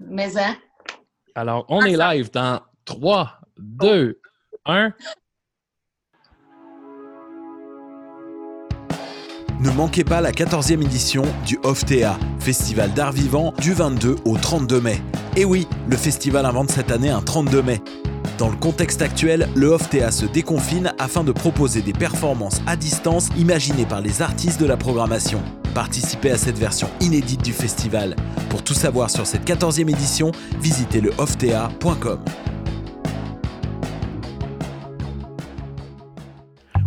Mais hein? Alors, on est live dans 3, 2, 1. Ne manquez pas la 14e édition du OFTEA, Festival d'art vivant du 22 au 32 mai. Et oui, le festival invente cette année un 32 mai. Dans le contexte actuel, le OFTEA se déconfine afin de proposer des performances à distance imaginées par les artistes de la programmation. Participez à cette version inédite du festival. Pour tout savoir sur cette 14e édition, visitez le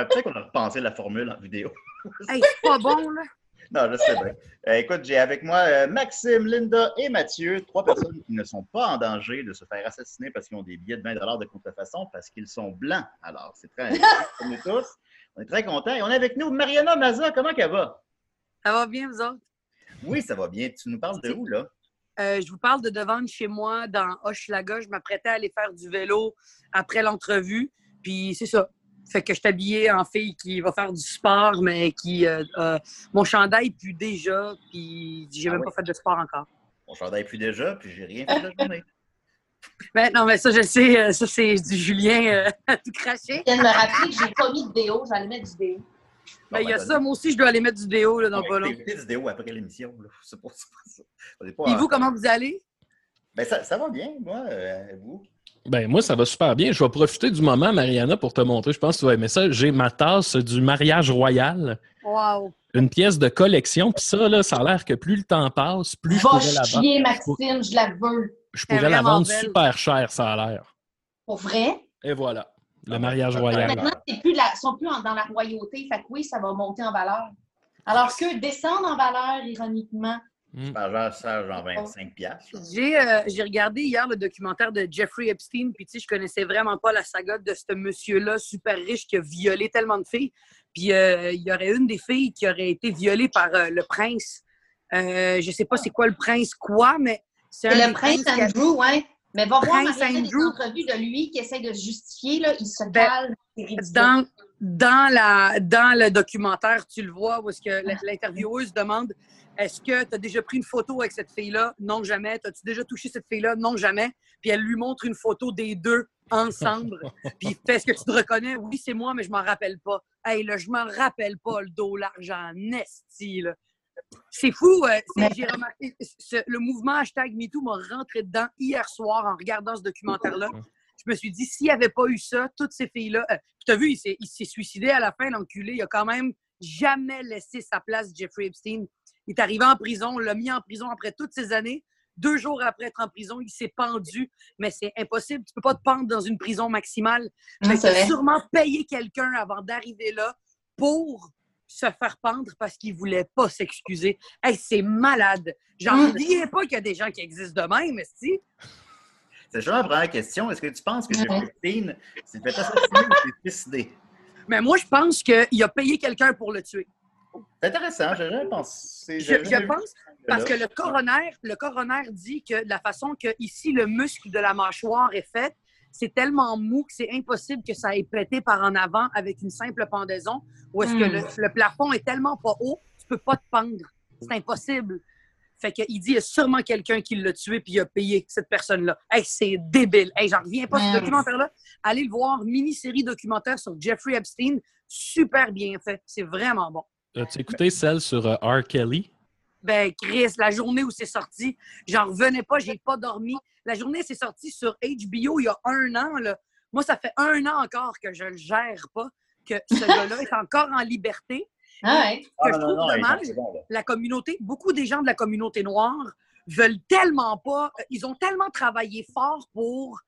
Ouais, peut-être qu'on a repensé la formule en vidéo. Hey, c'est pas bon, là. Non, je sais bien. Euh, écoute, j'ai avec moi euh, Maxime, Linda et Mathieu, trois personnes qui ne sont pas en danger de se faire assassiner parce qu'ils ont des billets de 20 de contrefaçon parce qu'ils sont blancs. Alors, c'est très intéressant pour nous tous. On est très contents. Et on est avec nous Mariana Maza. Comment qu'elle va? Ça va bien, vous autres? Oui, ça va bien. Tu nous parles de où, là? Euh, je vous parle de devant de chez moi, dans Hochelaga. Je m'apprêtais à aller faire du vélo après l'entrevue. Puis c'est ça. Fait que je suis habillée en fille qui va faire du sport, mais qui. euh, euh, mon chandail pue déjà, puis j'ai Ah même oui? pas fait de sport encore. Mon chandail plus déjà, puis j'ai rien fait de la journée. Mais non, mais ça, je le sais, euh, ça, c'est du Julien euh, à tout craché. Je viens de me rappeler que j'ai pas mis de déo, j'allais mettre du déo. Ben, il y a ben, ça, moi aussi, je dois aller mettre du déo là, dans pas va long. écouter des vidéos après l'émission. là. C'est pas, ça. En- vous, comment vous allez? Ben, ça, ça va bien, moi. euh, vous? Ben, moi, ça va super bien. Je vais profiter du moment, Mariana, pour te montrer. Je pense que tu vas aimer ça. J'ai ma tasse du mariage royal, Wow! une pièce de collection. Puis ça, là, ça a l'air que plus le temps passe, plus je Va pourrais la vendre. chier, Maxime, je la veux. Je pourrais la vendre belle. super cher, ça a l'air. Pour vrai? Et voilà, le mariage ben, royal. Maintenant, ils la- sont plus dans la royauté. Fait que oui, ça va monter en valeur. Alors que descendre en valeur, ironiquement. Mm. Ben, genre, ça, genre 25 piastres. J'ai euh, j'ai regardé hier le documentaire de Jeffrey Epstein, puis tu sais, je connaissais vraiment pas la saga de ce monsieur-là super riche qui a violé tellement de filles. Puis euh, il y aurait une des filles qui aurait été violée par euh, le prince. Euh, je sais pas c'est quoi le prince quoi, mais c'est un le prince qui a- Andrew, hein? Mais va voir Prince des Andrew. entrevues de lui qui essaie de se justifier, là, il se Ben, calme. ridicule. dans, dans, la, dans le documentaire, tu le vois, où est-ce que l'intervieweuse demande Est-ce que tu as déjà pris une photo avec cette fille-là? Non, jamais. As-tu déjà touché cette fille-là? Non, jamais. Puis elle lui montre une photo des deux ensemble. Puis il fait Est-ce que tu te reconnais Oui, c'est moi, mais je m'en rappelle pas. Hey, là, je m'en rappelle pas, le dos large en esti, là. C'est fou. euh, c'est- J'ai remarqué ce- le mouvement hashtag MeToo m'a rentré dedans hier soir en regardant ce documentaire-là. Je me suis dit, s'il n'y avait pas eu ça, toutes ces filles-là. euh, tu as vu, il s'est- il s'est suicidé à la fin, l'enculé. Il a quand même jamais laissé sa place, Jeffrey Epstein. Il est arrivé en prison, on l'a mis en prison après toutes ces années. Deux jours après être en prison, il s'est pendu. Mais c'est impossible. Tu peux pas te pendre dans une prison maximale. Hum, Fait c'est qu'il a vrai. sûrement payé quelqu'un avant d'arriver là pour se faire pendre parce qu'il voulait pas s'excuser. Hey, c'est malade. J'en reviens pas qu'il y a des gens qui existent de même, si. C'est justement la première question. Est-ce que tu penses que Epstein s'est fait assassiner ou s'est suicidé? Mais moi, je pense qu'il a payé quelqu'un pour le tuer. C'est intéressant, j'ai jamais pensé. Je, pense parce que le coroner, le coroner dit que la façon que ici le muscle de la mâchoire est fait, c'est tellement mou que c'est impossible que ça ait pété par en avant avec une simple pendaison. Ou est-ce que Hmm. le, le plafond est tellement pas haut, tu peux pas te pendre. C'est impossible. Fait qu'il dit, il y a sûrement quelqu'un qui l'a tué puis il a payé cette personne-là. Hey, c'est débile. Hey, j'en reviens pas ce Ouais. documentaire-là. Allez le voir, mini-série documentaire sur Jeffrey Epstein. Super bien fait. C'est vraiment bon. As-tu écouté celle sur euh, R. Kelly? Ben, Chris, la journée où c'est sorti, j'en revenais pas, j'ai pas dormi. La journée, c'est sorti sur HBO il y a un an. Là. Moi, ça fait un an encore que je le gère pas, que ce gars-là est encore en liberté. Ah ouais. que Ah, je non, trouve non, non, dommage, bon, la communauté, beaucoup des gens de la communauté noire veulent tellement pas, euh, ils ont tellement travaillé fort pour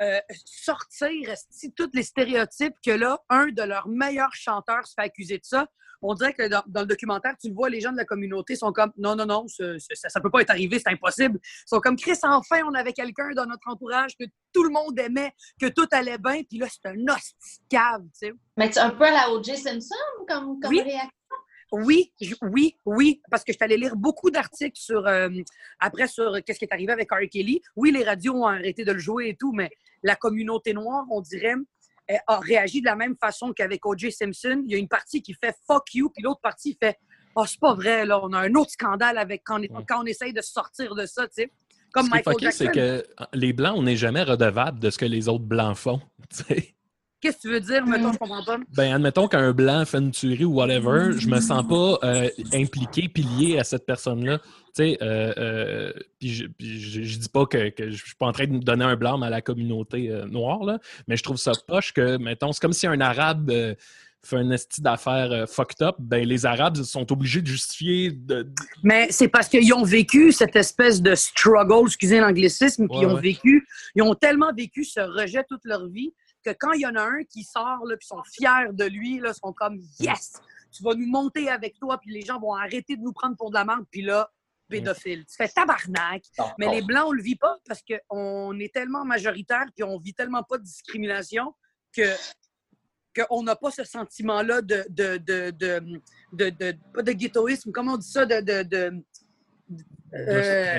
euh, sortir tous les stéréotypes que là, un de leurs meilleurs chanteurs se fait accuser de ça. On dirait que dans, dans le documentaire, tu le vois, les gens de la communauté sont comme non, non, non, ce- ce- ça, ça peut pas être arrivé, c'est impossible. Ils sont comme Chris, enfin, on avait quelqu'un dans notre entourage que tout le monde aimait, que tout allait bien, puis là, c'est un hostie cave, tu sais. Mais tu un peu à la O.J. Simpson comme, comme Oui. réaction? Oui, oui, oui, parce que je suis allée lire beaucoup d'articles sur euh, après sur qu'est-ce qui est arrivé avec R. Kelly. Oui, les radios ont arrêté de le jouer et tout, mais la communauté noire, on dirait, euh, a réagi de la même façon qu'avec O.J. Simpson. Il y a une partie qui fait fuck you, puis l'autre partie fait oh c'est pas vrai là, on a un autre scandale avec quand on, Ouais. quand on essaye de sortir de ça, tu sais. Comme Ce qui est Jackson. c'est que les Blancs, on n'est jamais redevable de ce que les autres Blancs font. tu sais. Qu'est-ce que tu veux dire, mettons, je comprends pas? Ben, admettons qu'un Blanc fait une tuerie ou whatever, je me sens pas euh, impliqué lié à cette personne-là. Tu sais, euh, euh, puis je, je, je dis pas que, que je suis pas en train de donner un blâme à la communauté euh, noire, là, mais je trouve ça poche que, mettons, c'est comme si un Arabe fait un esti d'affaires fucked up, ben les Arabes sont obligés de justifier de, de- Mais c'est parce qu'ils ont vécu cette espèce de struggle, excusez l'anglicisme, puis Ouais, ils ont ouais. vécu, ils ont tellement vécu ce rejet toute leur vie que quand il y en a un qui sort, là, puis sont fiers de lui, là, sont comme Yes! Tu vas nous monter avec toi, puis les gens vont arrêter de nous prendre pour de la merde, puis là, pédophile. Tu fais tabarnak. Mais les Blancs, on le vit pas parce qu'on est tellement majoritaire, puis on vit tellement pas de discrimination que qu'on n'a pas ce sentiment-là de, de, de, de, de, de- pas de ghettoïsme, comment on dit ça, de... euh,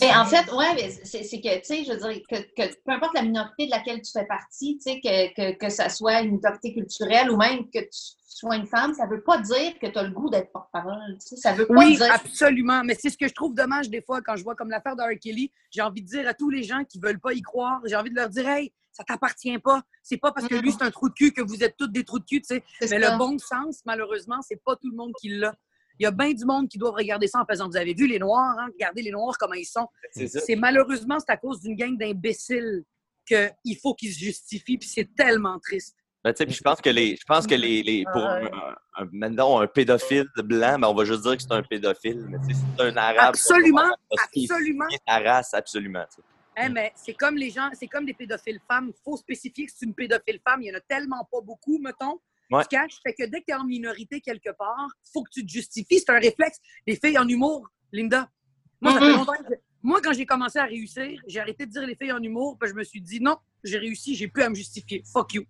Mais en fait, ouais, mais c'est que, tu sais, je veux dire, que, que peu importe la minorité de laquelle tu fais partie, tu sais, que, que, que ça soit une minorité culturelle ou même que tu sois une femme, ça veut pas dire que tu as le goût d'être porte-parole. Tu sais, ça veut pas Oui, dire. absolument. Mais c'est ce que je trouve dommage des fois quand je vois comme l'affaire de R. Kelly. J'ai envie de dire à tous les gens qui veulent pas y croire, j'ai envie de leur dire, hey, ça t'appartient pas. C'est pas parce que lui, c'est un trou de cul que vous êtes tous des trous de cul, tu sais. c'est Mais ça. le bon sens, malheureusement, c'est pas tout le monde qui l'a. Il y a bien du monde qui doivent regarder ça en faisant Vous avez vu les Noirs, hein? Regardez les Noirs comment ils sont. C'est malheureusement, c'est à cause d'une gang d'imbéciles qu'il faut qu'ils se justifient, puis c'est tellement triste. Ben, tu sais, puis je pense que les, je pense que les, les pour un, un- maintenant un pédophile blanc, ben, on va juste dire que c'est un pédophile, mais c'est un arabe. Absolument, absolument. sa race, absolument. tu sais. Hein, mais c'est comme les gens, c'est comme des pédophiles femmes. Il faut spécifier que c'est une pédophile femme. Il y en a tellement pas beaucoup, mettons. Ouais. Tu caches? Fait que dès que tu es en minorité quelque part, faut que tu te justifies. C'est un réflexe. Les filles en humour, Linda. Moi, ça fait longtemps que- Moi, quand j'ai commencé à réussir, j'ai arrêté de dire les filles en humour, puis je me suis dit non, j'ai réussi, j'ai plus à me justifier. Fuck you.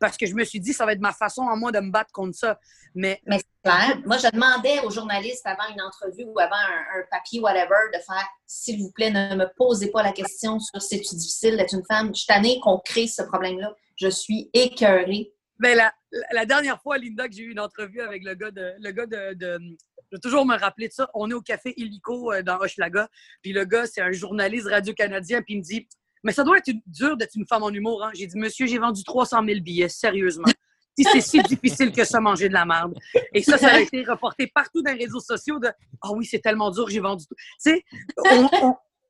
Parce que je me suis dit, ça va être ma façon en moi de me battre contre ça. Mais Mais c'est clair. Moi, je demandais aux journalistes avant une entrevue ou avant un, un papier, whatever, de faire s'il vous plaît, ne me posez pas la question sur c'est-tu difficile d'être une femme? Je suis tannée qu'on crée ce problème-là. Je suis écœurée. Ben, la, dernière fois, Linda, que j'ai eu une entrevue avec le gars de. Le gars de, je vais toujours me rappeler de ça. On est au café Illico euh, dans Hochelaga. Puis le gars, c'est un journaliste radio-canadien. Puis il me dit Mais ça doit être dur d'être une femme en humour. Hein? J'ai dit Monsieur, j'ai vendu 300 000 billets, sérieusement. Si c'est si difficile que ça, manger de la merde. Et ça, ça a été reporté partout dans les réseaux sociaux de Ah oui, c'est tellement dur, j'ai vendu tout. Tu sais,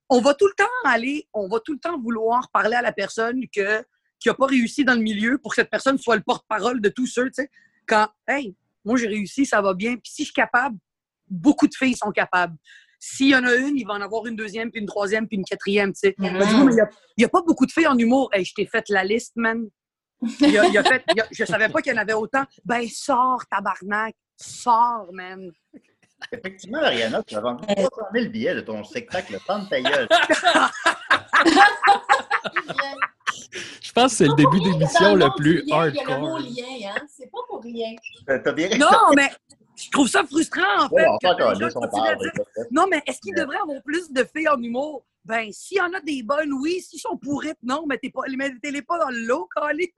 on va tout le temps aller, on va tout le temps vouloir parler à la personne que qui n'a pas réussi dans le milieu pour que cette personne soit le porte-parole de tous ceux, tu sais. Quand, hey, moi j'ai réussi, ça va bien. Puis si je suis capable, beaucoup de filles sont capables. S'il y en a une, il va en avoir une deuxième, puis une troisième, puis une quatrième, tu sais. Mhm. Ben, il n'y a, pas beaucoup de filles en humour. Hey, je t'ai fait la liste, man. Il a, il a fait, il a- je savais pas qu'il y en avait autant. Ben, sors, tabarnak. Sors, man. Effectivement, Ariana, tu as vendu 300 000 billets de ton spectacle Femme ta gueule. Je pense que c'est le début d'émission le plus mot hardcore. lien, hein? C'est pas pour rien. T'as t'as bien Non, mais je trouve ça frustrant, en fait. Ouais, que les gens parle. dire, Non, mais est-ce qu'il devrait avoir plus de filles en humour? Ben, s'il y en a des bonnes, oui. S'ils sont pourrites, non. Mais mettez-les pas dans le lot, Calis.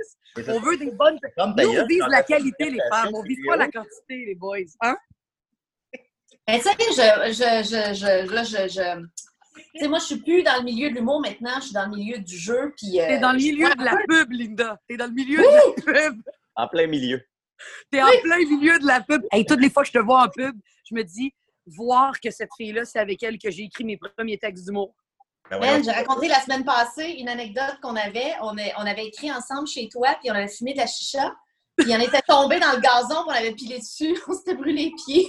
On veut des bonnes. Nous, on vise la qualité, les femmes. On vise pas la quantité, les boys. Hein? Ben, tu sais, je, je, je, je, là, je, je- tu sais, moi, je suis plus dans le milieu de l'humour maintenant, je suis dans le milieu du jeu. Puis, euh, T'es dans le milieu de la pub, Linda. T'es dans le milieu de la pub. En plein milieu. T'es en plein milieu de la pub. Hey, toutes les fois que je te vois en pub, je me dis, voir que cette fille-là, c'est avec elle que j'ai écrit mes premiers textes d'humour. Ben Ben, j'ai raconté la semaine passée une anecdote qu'on avait. On, est- on avait écrit ensemble chez toi, puis on avait fumé de la chicha. Puis on était tombé dans le gazon, puis on avait pilé dessus. On s'était brûlé les pieds.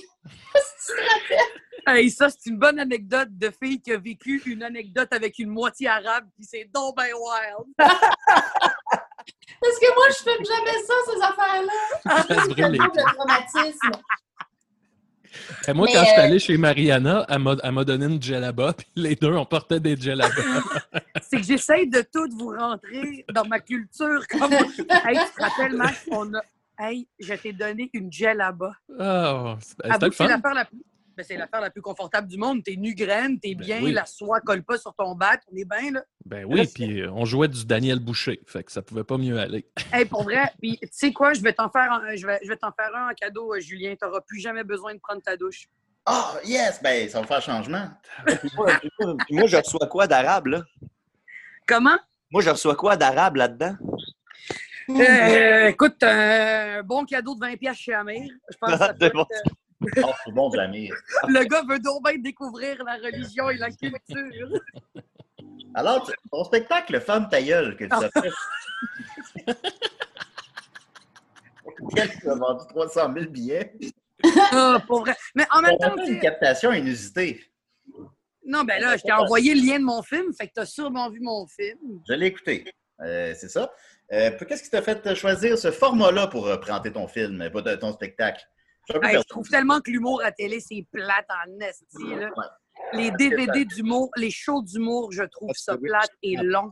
Si tu te rappelles. Hey, ça, c'est une bonne anecdote de fille qui a vécu une anecdote avec une moitié arabe, puis c'est donc ben wild. Parce que moi, je fais jamais ça, ces affaires-là. Tellement de traumatisme. Et moi, Mais, quand je suis euh, allé chez Mariana, elle m'a donné une djellaba, puis les deux, on portait des djellabas. C'est que j'essaye de tout vous rentrer dans ma culture. Comme... hey, tu te rappelles, Max, on a... Hey, je t'ai donné une gel là-bas. Oh, c'était le fun. l'affaire la plus... ben, c'est l'affaire la plus confortable du monde. T'es nu graine, t'es Ben bien, oui. la soie colle pas sur ton bat, on est bien, là. Ben oui, puis euh, on jouait du Daniel Boucher, fait que ça pouvait pas mieux aller. Hey, pour vrai, puis tu sais quoi, je vais t'en faire, un, je vais, je vais t'en faire un en cadeau, euh, Julien. T'auras plus jamais besoin de prendre ta douche. Ah, yes! Ben, ça va faire changement. Puis moi, je reçois quoi d'arabe, là? Comment? Moi, je reçois quoi d'arabe là-dedans? Euh, écoute, un bon cadeau de 20 pièces chez Amir. Je pense que ça peut C'est bon. Oh, c'est bon, Jamir. euh, le gars veut donc bien découvrir la religion et la culture. Alors, tu- ton spectacle Femme ta gueule que tu as fait. Tu as vendu 300 000 billets? Ah, pour vrai. Mais en même temps, une captation inusitée. non, ben là, je t'ai envoyé le lien de mon film, fait que t'as sûrement vu mon film. Je l'ai écouté. Euh, c'est ça. Euh, Qu'est-ce qui t'a fait choisir ce format-là pour euh, présenter ton film, pas de- ton spectacle? Je trouve tellement que l'humour à télé, c'est plate en esti. Ouais. Les DVD d'humour, les shows d'humour, je trouve ça plate et long.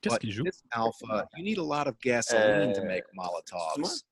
Qu'est-ce qu'il joue? alpha, you need a lot of gasoline to Euh, make? Molotovs.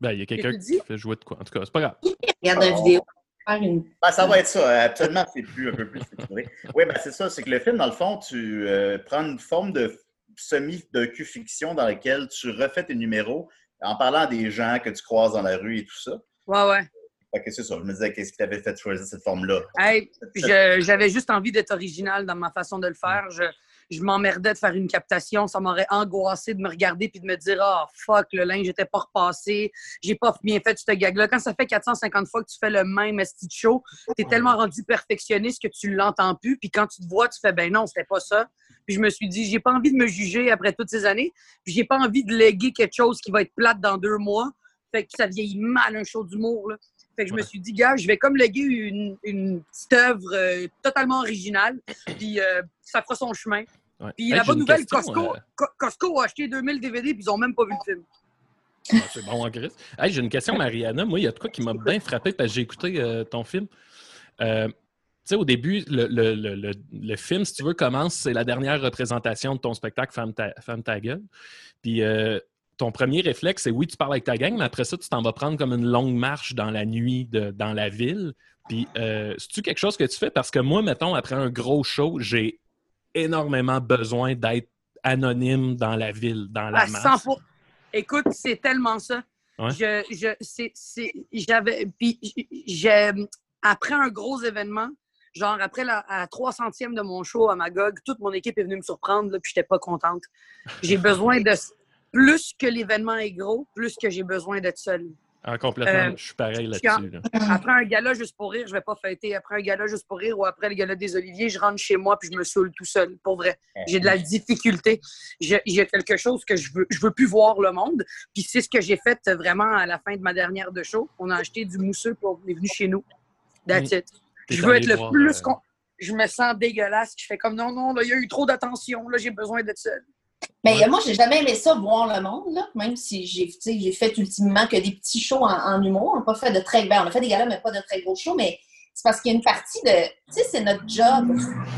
Ben, il y a quelqu'un qui fait jouer de quoi? En tout cas, c'est pas grave. Regarde la vidéo. Faire une- Ben, ça va être ça. Euh, Absolument, c'est plus un peu plus structuré. Oui, ben c'est ça. C'est que le film, dans le fond, tu euh, prends une forme de semi-docu-fiction dans laquelle tu refais tes numéros en parlant des gens que tu croises dans la rue et tout ça. Ouais, ouais. Fait que c'est ça. Je me disais, qu'est-ce qui t'avait fait choisir cette forme-là? Hey, j'avais juste envie d'être original dans ma façon de le faire. Je, je m'emmerdais de faire une captation. Ça m'aurait angoissé de me regarder puis de me dire Ah, fuck, le linge n'était pas repassé. J'ai pas bien fait ce gag-là. Quand ça fait 450 fois que tu fais le même esti de show, t'es tellement rendu perfectionniste que tu l'entends plus. Puis quand tu te vois, tu fais Ben non, c'était pas ça. Puis je me suis dit J'ai pas envie de me juger après toutes ces années. Puis j'ai pas envie de léguer quelque chose qui va être plate dans deux mois. Fait que ça vieillit mal un show d'humour. là. Fait que je me suis dit, gars, je vais comme léguer une, une petite œuvre euh, totalement originale, puis euh, ça fera son chemin. Ouais. Puis Hey, la bonne nouvelle, question, Costco, euh, Co- Costco a acheté 2000 DVD, puis ils ont même pas vu le film. Ah, c'est bon en Christ. Hey, j'ai une question, Mariana. Moi, il y a de quoi qui m'a bien frappé parce que j'ai écouté ton film. Tu sais, au début, le, le- le- le- film, si tu veux, commence, c'est la dernière représentation de ton spectacle Femme ta, Femme ta gueule. Puis euh, ton premier réflexe, c'est oui, tu parles avec ta gang, mais après ça, tu t'en vas prendre comme une longue marche dans la nuit, de- dans la ville. Puis, euh, c'est-tu quelque chose que tu fais? Parce que moi, mettons, après un gros show, j'ai énormément besoin d'être anonyme dans la ville, dans la masse. 100 pour- Écoute, c'est tellement ça. Ouais. Je, je, c'est, c'est, j'avais, puis j'ai, après un gros événement, genre après la à 300e de mon show à Magog, toute mon équipe est venue me surprendre, là, puis j'étais pas contente. J'ai besoin de plus que l'événement est gros, plus que j'ai besoin d'être seule. Ah, complètement. Euh, je suis pareil là-dessus. là. Après un gala juste pour rire, je vais pas fêter. Après un gala juste pour rire ou après le gala des Oliviers, je rentre chez moi puis je me saoule tout seul. Pour vrai, j'ai de la difficulté. J'ai j'ai quelque chose que je veux, je veux plus voir le monde. Puis c'est ce que j'ai fait vraiment à la fin de ma dernière de show. On a acheté du mousseux pour on est venu chez nous. That's it. Je veux être le voir, plus euh, con- Je me sens dégueulasse. Je fais comme non, non, là, il y a eu trop d'attention. Là, j'ai besoin d'être seule. Mais Ouais. moi, j'ai jamais aimé ça, voir le monde, là. même si j'ai tu sais, j'ai fait ultimement que des petits shows en, en humour. On n'a pas fait de très ben, on a fait des galas, mais pas de très gros shows, mais c'est parce qu'il y a une partie de. Tu sais, c'est notre job.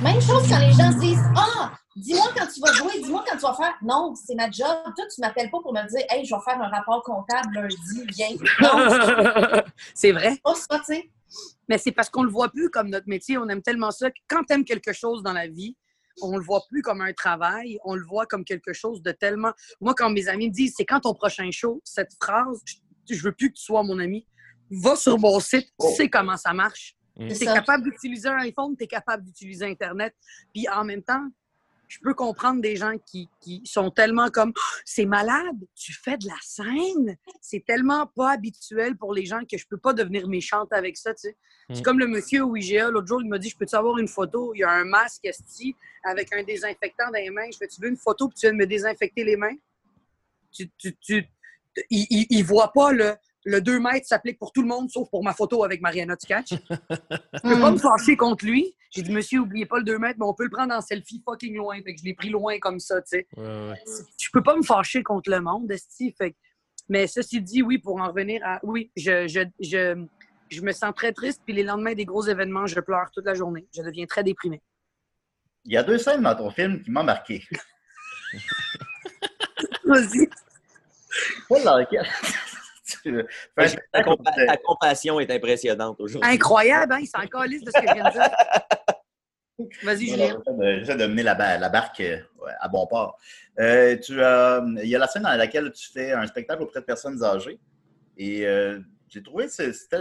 Même chose quand les gens se disent Ah, dis-moi quand tu vas jouer, dis-moi quand tu vas faire. Non, c'est ma job. Toi, tu m'appelles pas pour me dire Hey, je vais faire un rapport comptable lundi, viens. Non, c'est vrai? c'est pas ça, tu sais. Mais c'est parce qu'on le voit plus comme notre métier. On aime tellement ça que quand tu aimes quelque chose dans la vie, on le voit plus comme un travail, on le voit comme quelque chose de tellement. Moi, quand mes amis me disent c'est quand ton prochain show, cette phrase, je, veux plus que tu sois mon ami Va sur mon site, tu Oh. sais comment ça marche. Mm. Tu C'est es capable d'utiliser un iPhone, tu es capable d'utiliser Internet. Puis en même temps, je peux comprendre des gens qui, qui sont tellement comme Oh, c'est malade, tu fais de la scène. C'est tellement pas habituel pour les gens que je peux pas devenir méchante avec ça. tu sais. C'est Mm. comme le monsieur au IGA, l'autre jour, il m'a dit Je peux-tu avoir une photo? Il y a un masque esti, avec un désinfectant dans les mains. Je fais Tu veux une photo puis tu viens de me désinfecter les mains? Tu, tu, tu- il, il, il voit pas le, le 2 mètres s'applique pour tout le monde, sauf pour ma photo avec Mariana Ticach. Je peux pas Mm. me fâcher contre lui. J'ai dit, monsieur, oubliez pas le 2 mètres, mais on peut le prendre en selfie fucking loin. Fait que je l'ai pris loin comme ça, tu sais. Ouais, ouais. Je peux pas me fâcher contre le monde, esti. Fait que- Mais ceci dit, oui, pour en revenir à. Oui, je, je, je, je me sens très triste, puis les lendemains des gros événements, je pleure toute la journée. Je deviens très déprimée. Il y a deux scènes dans ton film qui m'ont marqué. Vas-y. Pas dans Ta, compa- compassion est impressionnante aujourd'hui. Incroyable, hein? Il s'en calisse de ce que je viens de dire. Vas-y, Julien. J'essaie de- j'essaie de mener la, ba- la barque euh, ouais, à bon port. Euh, tu as- il y a la scène dans laquelle tu fais un spectacle auprès de personnes âgées. Et euh, j'ai trouvé que c'est- c'était,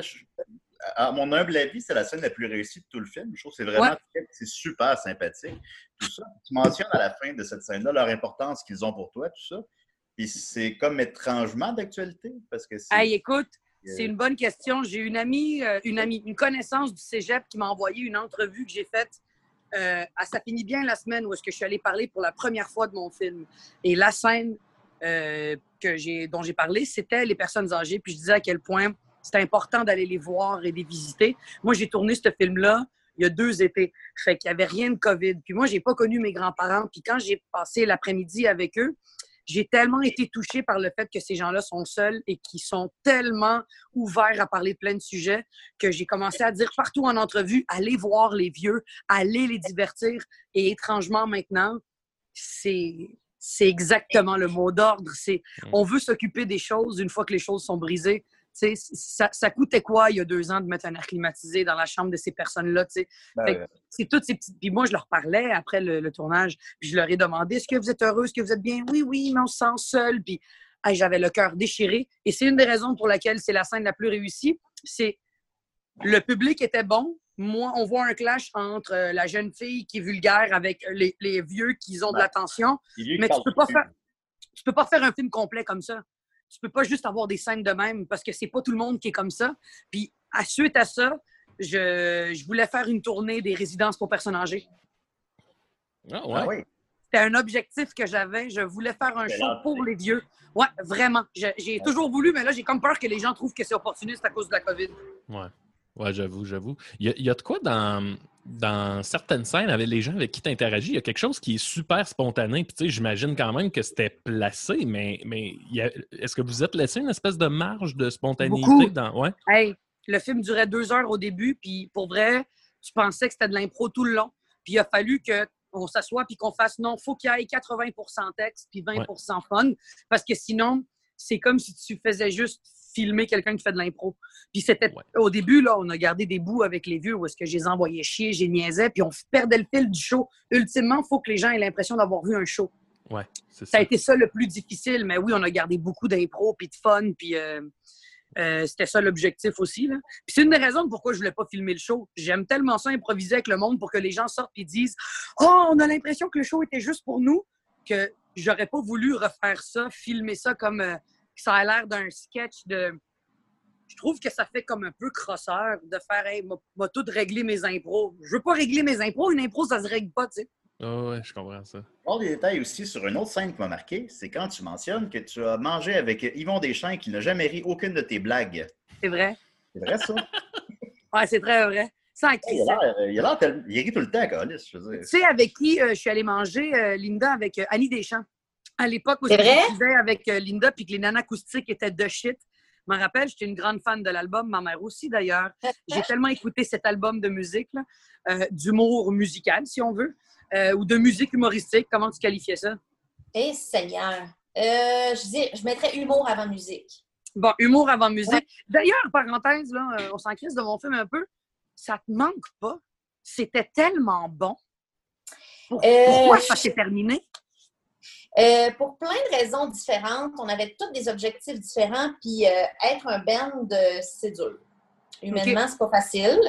à mon humble avis, c'est la scène la plus réussie de tout le film. Je trouve que c'est vraiment Ouais. très- c'est super sympathique. Tout ça. Tu mentionnes à la fin de cette scène-là leur importance qu'ils ont pour toi, tout ça. Puis c'est comme étrangement d'actualité parce que c'est. Hey, écoute, c'est une bonne question. J'ai une amie, euh, une amie, une connaissance du cégep qui m'a envoyé une entrevue que j'ai faite. Euh, à ça finit bien la semaine où est-ce que je suis allée parler pour la première fois de mon film. Et la scène euh, que j'ai, dont j'ai parlé, c'était les personnes âgées. Puis je disais à quel point c'était important d'aller les voir et les visiter. Moi, j'ai tourné ce film-là il y a deux étés. Fait qu'il n'y avait rien de COVID. Puis moi, j'ai pas connu mes grands-parents. Puis quand j'ai passé l'après-midi avec eux, j'ai tellement été touchée par le fait que ces gens-là sont seuls et qui sont tellement ouverts à parler de plein de sujets que j'ai commencé à dire partout en entrevue, allez voir les vieux, allez les divertir. Et étrangement, maintenant, c'est c'est exactement le mot d'ordre. C'est on veut s'occuper des choses une fois que les choses sont brisées. Ça, ça coûtait quoi il y a deux ans de mettre un air climatisé dans la chambre de ces personnes-là? ben, c'est toutes ces petites. Puis moi, je leur parlais après le, le tournage, puis je leur ai demandé est-ce que vous êtes heureux, est-ce que vous êtes bien? Oui, oui, mais on se sent seul. Puis j'avais le cœur déchiré. Et c'est une des raisons pour laquelle c'est la scène la plus réussie. C'est le public était bon. Moi, on voit un clash entre euh, la jeune fille qui est vulgaire avec les, les vieux qui ont de Ouais. l'attention. Mais tu peux pas faire, tu peux pas faire un film complet comme ça. Tu peux pas juste avoir des scènes de même parce que c'est pas tout le monde qui est comme ça. Puis à suite à ça, je, je voulais faire une tournée des résidences pour personnes âgées. Ah, Ah ouais. oui. C'était un objectif que j'avais. Je voulais faire un show pour les vieux. Ouais, vraiment. J'ai toujours voulu, mais là, j'ai comme peur que les gens trouvent que c'est opportuniste à cause de la COVID. Ouais, ouais j'avoue, j'avoue. Il y, a, il y a de quoi dans, dans certaines scènes avec les gens avec qui tu interagis, il y a quelque chose qui est super spontané. Puis, tu sais, j'imagine quand même que c'était placé, mais, mais est-ce que vous êtes laissé une espèce de marge de spontanéité Beaucoup. dans. Ouais? Hey, le film durait deux heures au début, puis pour vrai, je pensais que c'était de l'impro tout le long. Puis il a fallu que on s'assoie puis qu'on fasse non, faut qu'il y ait 80% texte puis 20% fun, parce que sinon, c'est comme si tu faisais juste filmer quelqu'un qui fait de l'impro. Puis c'était Ouais. au début là, on a gardé des bouts avec les vieux où est-ce que je les envoyais chier, j'ai niaisais, puis on perdait le fil du show. Ultimement, il faut que les gens aient l'impression d'avoir vu un show. Ouais, c'est Ça ça. a été ça le plus difficile, mais oui, on a gardé beaucoup d'impro, puis de fun, puis euh, euh, c'était ça l'objectif aussi. Là. Puis c'est une des raisons pourquoi je voulais pas filmer le show. J'aime tellement ça improviser avec le monde pour que les gens sortent et disent « Oh, on a l'impression que le show était juste pour nous », que j'aurais pas voulu refaire ça, filmer ça comme euh, ça a l'air d'un sketch de... Je trouve que ça fait comme un peu crosseur de faire « Hey, m'a tout réglé mes impros ». Je veux pas régler mes impros. Une impro, ça se règle pas, tu sais. Ah ouais, je comprends ça. Des détails aussi sur une autre scène qui m'a marqué, c'est quand tu mentionnes que tu as mangé avec Yvon Deschamps qui n'a jamais ri aucune de tes blagues. C'est vrai. C'est vrai, ça? Ouais, c'est très vrai. Sans il a l'air- il a l'air tel- il rit tout le temps, Calis. Tu sais, avec qui euh, je suis allée manger, euh, Linda, avec euh, Annie Deschamps. À l'époque où je vivais avec euh, Linda puis que les nanas acoustiques étaient de shit. Je me rappelle, j'étais une grande fan de l'album, ma mère aussi d'ailleurs. J'ai tellement écouté cet album de musique, euh, d'humour musical, si on veut, euh, ou de musique humoristique. Comment tu qualifiais ça? Eh, Seigneur. Euh, je, dis, je mettrais humour avant musique. Bon, humour avant musique. D'ailleurs, parenthèse, là, on s'en crisse de mon film un peu. Ça te manque pas? C'était tellement bon. Pour- Pourquoi ça s'est terminé? Euh, pour plein de raisons différentes, on avait tous des objectifs différents, puis euh, être un band, euh, c'est dur. Humainement, c'est pas facile.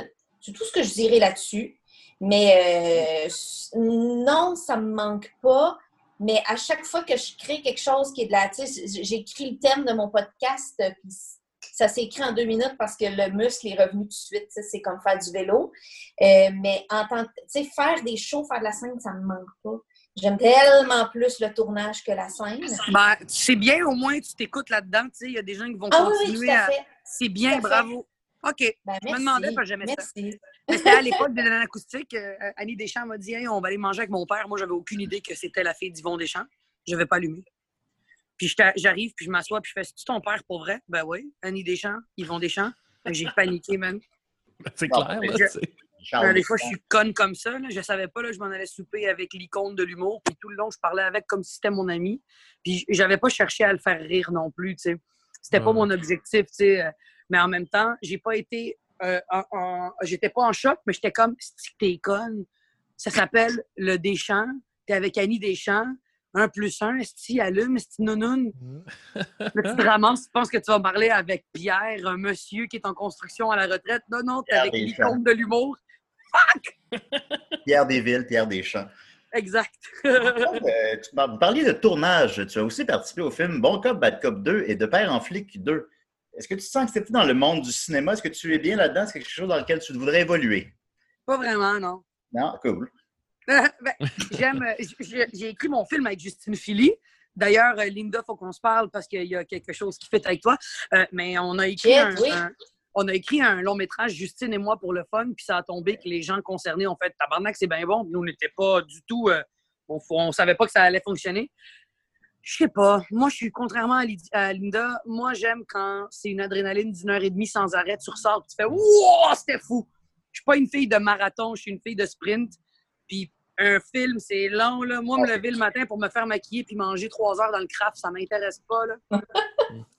C'est tout ce que je dirais là-dessus. Mais euh, non, ça me manque pas. Mais à chaque fois que je crée quelque chose qui est de la. Tu sais, j'ai écrit le thème de mon podcast, puis ça s'est écrit en deux minutes parce que le muscle est revenu tout de suite. C'est comme faire du vélo. Euh, mais en tant que. Faire des shows, faire de la scène, ça me manque pas. J'aime tellement plus le tournage que la scène. Ben, c'est bien, au moins, tu t'écoutes là-dedans. Tu sais, il y a des gens qui vont Ah oui, oui, continuer tout à. C'est bien, Tout à fait. bravo. OK. Ben, Je me demandais parce que j'aimais ça. C'était à l'époque de l'anacoustique. Euh, Annie Deschamps m'a dit Hey, on va aller manger avec mon père. Moi, j'avais aucune idée que c'était la fille d'Yvon Deschamps. Je n'avais pas allumé. Puis j'arrive, puis je m'assois, puis je fais C'est ton père pour vrai? Ben oui. Annie Deschamps, Yvon Deschamps. Que J'ai paniqué, man. C'est Bon, clair, là. je- sais. Charles Euh, des fois, je suis conne comme ça. Là. Je savais pas, là, je m'en allais souper avec l'icône de l'humour. Puis tout le long, je parlais avec comme si c'était mon ami. Puis j'avais pas cherché à le faire rire non plus. C'était pas Ouais. mon objectif, euh, Mais en même temps, j'ai pas été... euh, en- en- J'étais pas en choc, mais j'étais comme, Si t'es conne. Ça s'appelle Le Deschamps. T'es avec Annie Deschamps. Un plus un, esti, allume, esti, nounoun. Là, tu te ramasses, tu penses que tu vas parler avec Pierre, un monsieur qui est en construction à la retraite. Non, non, t'es avec l'icône de l'humour. Pierre Desvilles, Pierre Deschamps. Exact. Euh, tu vous parliez de tournage. Tu as aussi participé au film Bon Cop, Bad Cop 2 et De Père en flic 2. Est-ce que tu sens que c'était dans le monde du cinéma? Est-ce que tu es bien là-dedans? C'est quelque chose dans lequel tu voudrais évoluer? Pas vraiment, non. Non? Cool. Ben, J'aime. J'ai écrit mon film avec Justine Philly. D'ailleurs, Linda, faut qu'on se parle parce qu'il y a quelque chose qui fait avec toi. Euh, mais on a écrit Shit, un, oui. un- on a écrit un long métrage, Justine et moi, pour le fun, puis ça a tombé que les gens concernés ont fait tabarnak, c'est bien bon. Puis Nous, on n'était pas du tout. euh, on, on savait pas que ça allait fonctionner. Je sais pas. Moi, je suis contrairement à, Linda. Moi, j'aime quand c'est une adrénaline d'une heure et demie sans arrêt. Tu ressors, tu fais Wow, c'était fou. Je suis pas une fille de marathon, je suis une fille de sprint. Puis un film, c'est long. Là. Moi, me lever le matin pour me faire maquiller puis manger trois heures dans le craft, ça m'intéresse pas. Là.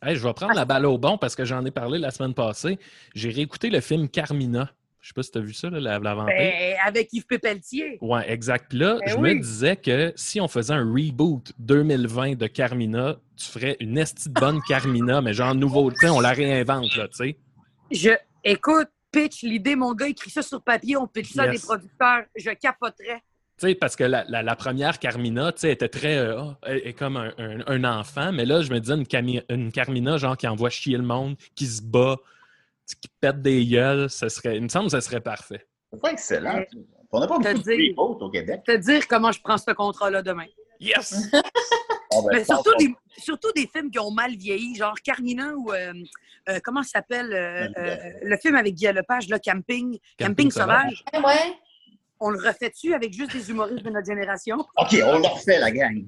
Hey, je vais prendre la balle au bon parce que j'en ai parlé la semaine passée. J'ai réécouté le film Carmina. Je sais pas si tu as vu ça, là, la, la vampire. Ben, avec Yves Pépeltier. Ouais, exact. Puis là, Ben je oui. me disais que si on faisait un reboot 2020 de Carmina, tu ferais une esti de bonne Carmina, mais genre nouveau. On la réinvente, là, tu sais. Je, écoute, pitch l'idée, mon gars écrit ça sur papier, on pitch ça à des producteurs. Je capoterais. Sais, parce que la, la- la première Carmina, tu sais, était très. euh, elle est comme un, un- un enfant, mais là, je me disais une, Cami- une Carmina, genre, qui envoie chier le monde, qui se bat, qui pète des gueules, ça serait. Il me semble que ça serait parfait. C'est pas excellent. On n'a pas Te beaucoup de dire- au Québec. Te dire comment je prends ce contrat-là demain. Yes! Mais le faire surtout des, surtout des films qui ont mal vieilli, genre Carmina ou euh, euh, comment ça s'appelle euh, euh, le film avec Guy Lepage, là, Camping, Camping, Camping Sauvage. Ouais, ouais. On le refait-tu avec juste des humoristes de notre génération? OK, on le refait, la gang.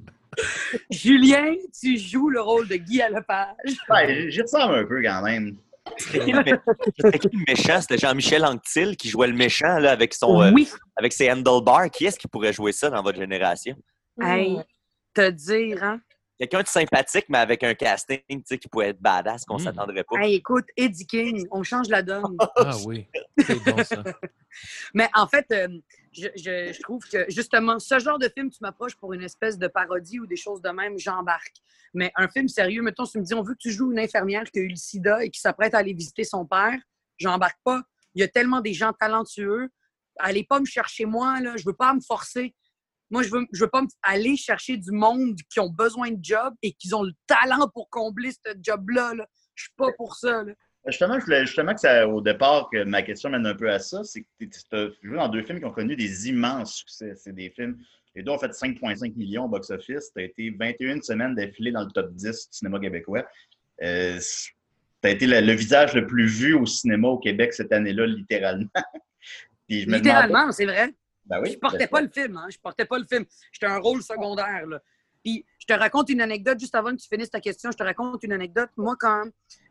Julien, tu joues le rôle de Guy Lepage. Ouais, J'y ressemble un peu quand même. C'était qui le méchant? C'était Jean-Michel Anctil qui jouait le méchant là, avec, son, euh, Oui. avec ses handlebars. Qui est-ce qui pourrait jouer ça dans votre génération? Hey, te dire, hein? Quelqu'un de sympathique, mais avec un casting tu sais, qui pourrait être badass, qu'on Mm. s'attendrait pas. Hey, écoute, Eddie King, on change la donne. Ah oui, c'est bon ça. Mais en fait, euh, je, trouve que justement, ce genre de film, tu m'approches pour une espèce de parodie ou des choses de même, j'embarque. Mais un film sérieux, mettons, tu me dis, on veut que tu joues une infirmière qui a eu le et qui s'apprête à aller visiter son père, j'embarque pas. Il y a tellement des gens talentueux. Allez pas me chercher moi, là. Je veux pas me forcer. Moi, je veux, pas aller chercher du monde qui ont besoin de job et qui ont le talent pour combler ce job-là. Là. Je suis pas pour ça. Justement, je voulais justement que ça, au départ, que ma question mène un peu à ça, c'est que tu as joué dans deux films qui ont connu des immenses succès. C'est des films, les deux ont fait 5,5 millions au box-office. Tu as été 21 semaines d'affilée dans le top 10 du cinéma québécois. Euh, tu as été le, le visage le plus vu au cinéma au Québec cette année-là, littéralement. Puis je me demandais- Littéralement, c'est vrai. Ben oui, je portais pas le film, hein. Je portais pas le film. J'étais un rôle secondaire, là. Puis, je te raconte une anecdote, juste avant que tu finisses ta question, je te raconte une anecdote. Moi, quand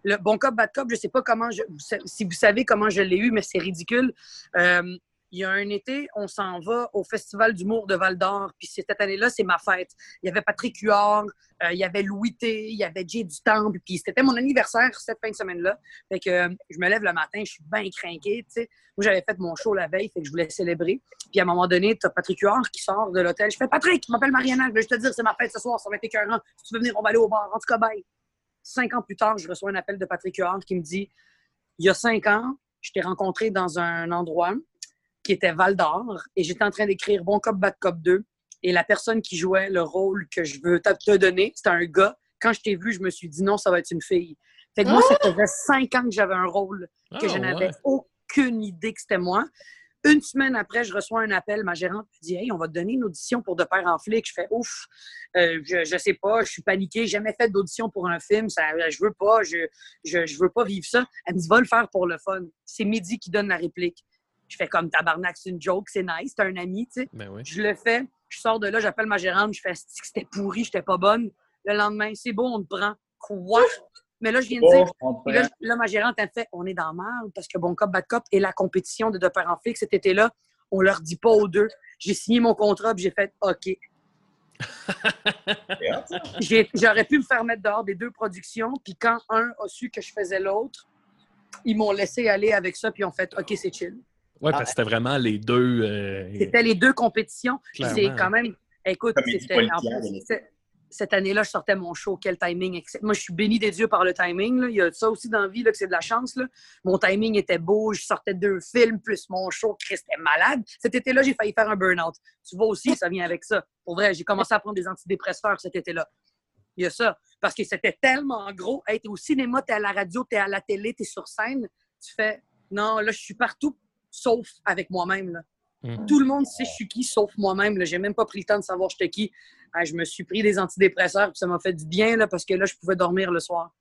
le Bon Cop, Bad Cop, je sais pas comment, je, si vous savez comment je l'ai eu, mais c'est ridicule. Euh, il y a un été, on s'en va au Festival d'humour de Val d'Or. Puis cette année-là, c'est ma fête. Il y avait Patrick Huard, euh, il y avait Louis T, il y avait Jay du Temple. Puis c'était mon anniversaire cette fin de semaine-là. Fait que euh, je me lève le matin, je suis bien craqué. Moi, j'avais fait mon show la veille, fait que je voulais célébrer. Puis à un moment donné, tu as Patrick Huard qui sort de l'hôtel. Je fais Patrick, je m'appelle Mariana, je vais te dire, c'est ma fête ce soir, ça va être écœurant. Si tu veux venir, on va aller au bar. En tout cas. Cinq ans plus tard, je reçois un appel de Patrick Huard qui me dit Il y a cinq ans, je t'ai rencontré dans un endroit qui était Val d'Or et j'étais en train d'écrire Bon Cop, Bad Cop 2. Et la personne qui jouait le rôle que je veux te donner, c'était un gars. Quand je t'ai vu, je me suis dit non, ça va être une fille. Fait que moi, ça faisait cinq ans que j'avais un rôle que Ah, je n'avais ouais. aucune idée que c'était moi. Une semaine après, je reçois un appel. Ma gérante me dit Hey, on va te donner une audition pour De Père en flic. Je fais Ouf, euh, je, je sais pas, je suis paniquée, j'ai jamais fait d'audition pour un film. Ça, je veux pas, je, je, je veux pas vivre ça. Elle me dit Va le faire pour le fun. C'est Midi qui donne la réplique. Je fais comme tabarnak, c'est une joke, c'est nice, c'est un ami, tu sais. Ben oui. Je le fais, je sors de là, j'appelle ma gérante, je fais c'était pourri, j'étais pas bonne? Le lendemain, c'est bon, on te prend. Quoi? Mais là, je viens de dire, là, là, ma gérante, elle me fait On est dans merde parce que Bon Cop, Bad Cop et la compétition de Deux Pères en flic cet été-là, on leur dit pas aux deux. J'ai signé mon contrat puis j'ai fait OK. J'aurais pu me faire mettre dehors des deux productions, puis quand un a su que je faisais l'autre, ils m'ont laissé aller avec ça, puis ils ont fait OK, c'est chill. Ouais, parce que c'était vraiment les deux. euh, C'était les deux compétitions. Puis C'est quand même. Écoute, c'était. cette année-là, je sortais mon show. Quel timing. excell- Moi, je suis béni des dieux par le timing. là. Il y a ça aussi dans la vie, là, que c'est de la chance. là. Mon timing était beau. Je sortais de deux films, plus mon show. Chris, c'était malade. Cet été-là, j'ai failli faire un burn-out. Tu vois aussi, ça vient avec ça. Pour vrai, j'ai commencé à prendre des antidépresseurs cet été-là. Il y a ça. Parce que c'était tellement gros. Hey, t'es au cinéma, t'es à la radio, t'es à la télé, t'es sur scène. Tu fais, non, là, je suis partout, sauf avec moi-même. là. Mm. Tout le monde sait je suis qui, sauf moi-même. là. J'ai même pas pris le temps de savoir j'étais qui. Ah, je me suis pris des antidépresseurs, puis ça m'a fait du bien, là, parce que là, je pouvais dormir le soir.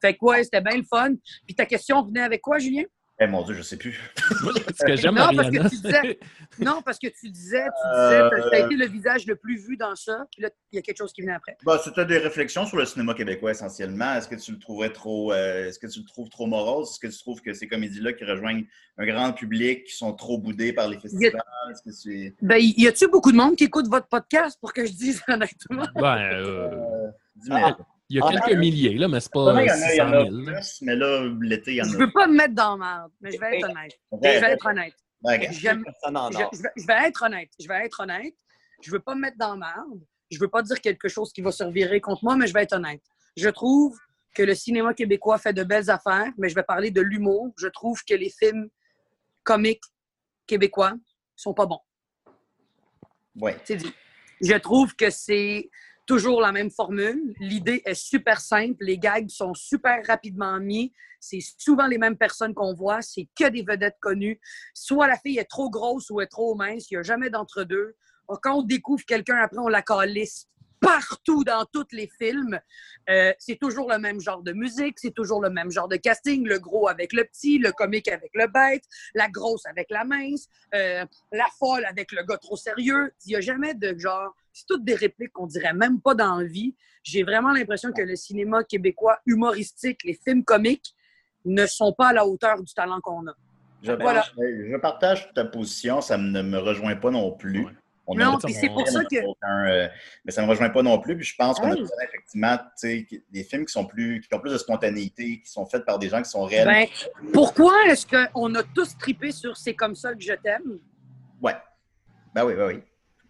Fait que, ouais, c'était bien le fun. Puis ta question venait avec quoi, Julien? Eh mon Dieu, je sais plus. Ce que j'aime, Non, parce que tu disais- c'est- Non, parce que tu disais, tu Euh, disais, t'as été le visage le plus vu dans ça, puis là, il y a quelque chose qui venait après. Bah, C'était des réflexions sur le cinéma québécois essentiellement. Est-ce que tu le trouverais trop. euh, Est-ce que tu le trouves trop morose? Est-ce que tu trouves que ces comédies-là qui rejoignent un grand public, qui sont trop boudées par les festivals? Est-ce que c'est. Ben, y a-tu beaucoup de monde qui écoute votre podcast pour que je dise honnêtement? Ben, euh, Euh, dis-moi. Il y a Ah, quelques ben, milliers, là, mais c'est pas il y en a, il y 600 en a 000. là. plus, mais là, l'été, il y en a. Je veux pas me mettre dans merde, mais je vais être honnête. Je vais être honnête. Ouais, J'aime- Personne en je, vais, je vais être honnête. Je vais être honnête. Je veux pas me mettre dans merde. Je veux pas dire quelque chose qui va se revirer contre moi, mais je vais être honnête. Je trouve que le cinéma québécois fait de belles affaires, mais je vais parler de l'humour. Je trouve que les films comiques québécois sont pas bons. Ouais. C'est dit. Je trouve que c'est toujours la même formule. L'idée est super simple. Les gags sont super rapidement mis. C'est souvent les mêmes personnes qu'on voit. C'est que des vedettes connues. Soit la fille est trop grosse ou est trop mince. Il n'y a jamais d'entre-deux. Quand on découvre quelqu'un, après, on la calisse partout dans tous les films. Euh, c'est toujours le même genre de musique, c'est toujours le même genre de casting, le gros avec le petit, le comique avec le bête, la grosse avec la mince, euh, la folle avec le gars trop sérieux. Il n'y a jamais de genre. C'est toutes des répliques qu'on dirait même pas dans la vie. J'ai vraiment l'impression que le cinéma québécois humoristique, les films comiques, ne sont pas à la hauteur du talent qu'on a. Je, Voilà. je partage ta position, ça ne me rejoint pas non plus. Ouais. On Non, puis c'est pour ça que. aucun, euh, mais ça ne me rejoint pas non plus. Puis je pense qu'on a besoin effectivement tu sais, que- des films qui sont plus qui ont plus de spontanéité, qui sont faits par des gens qui sont réels. Ben, pourquoi est-ce qu'on a tous tripé sur C'est comme ça que je t'aime? Ouais. Ben oui, ben oui.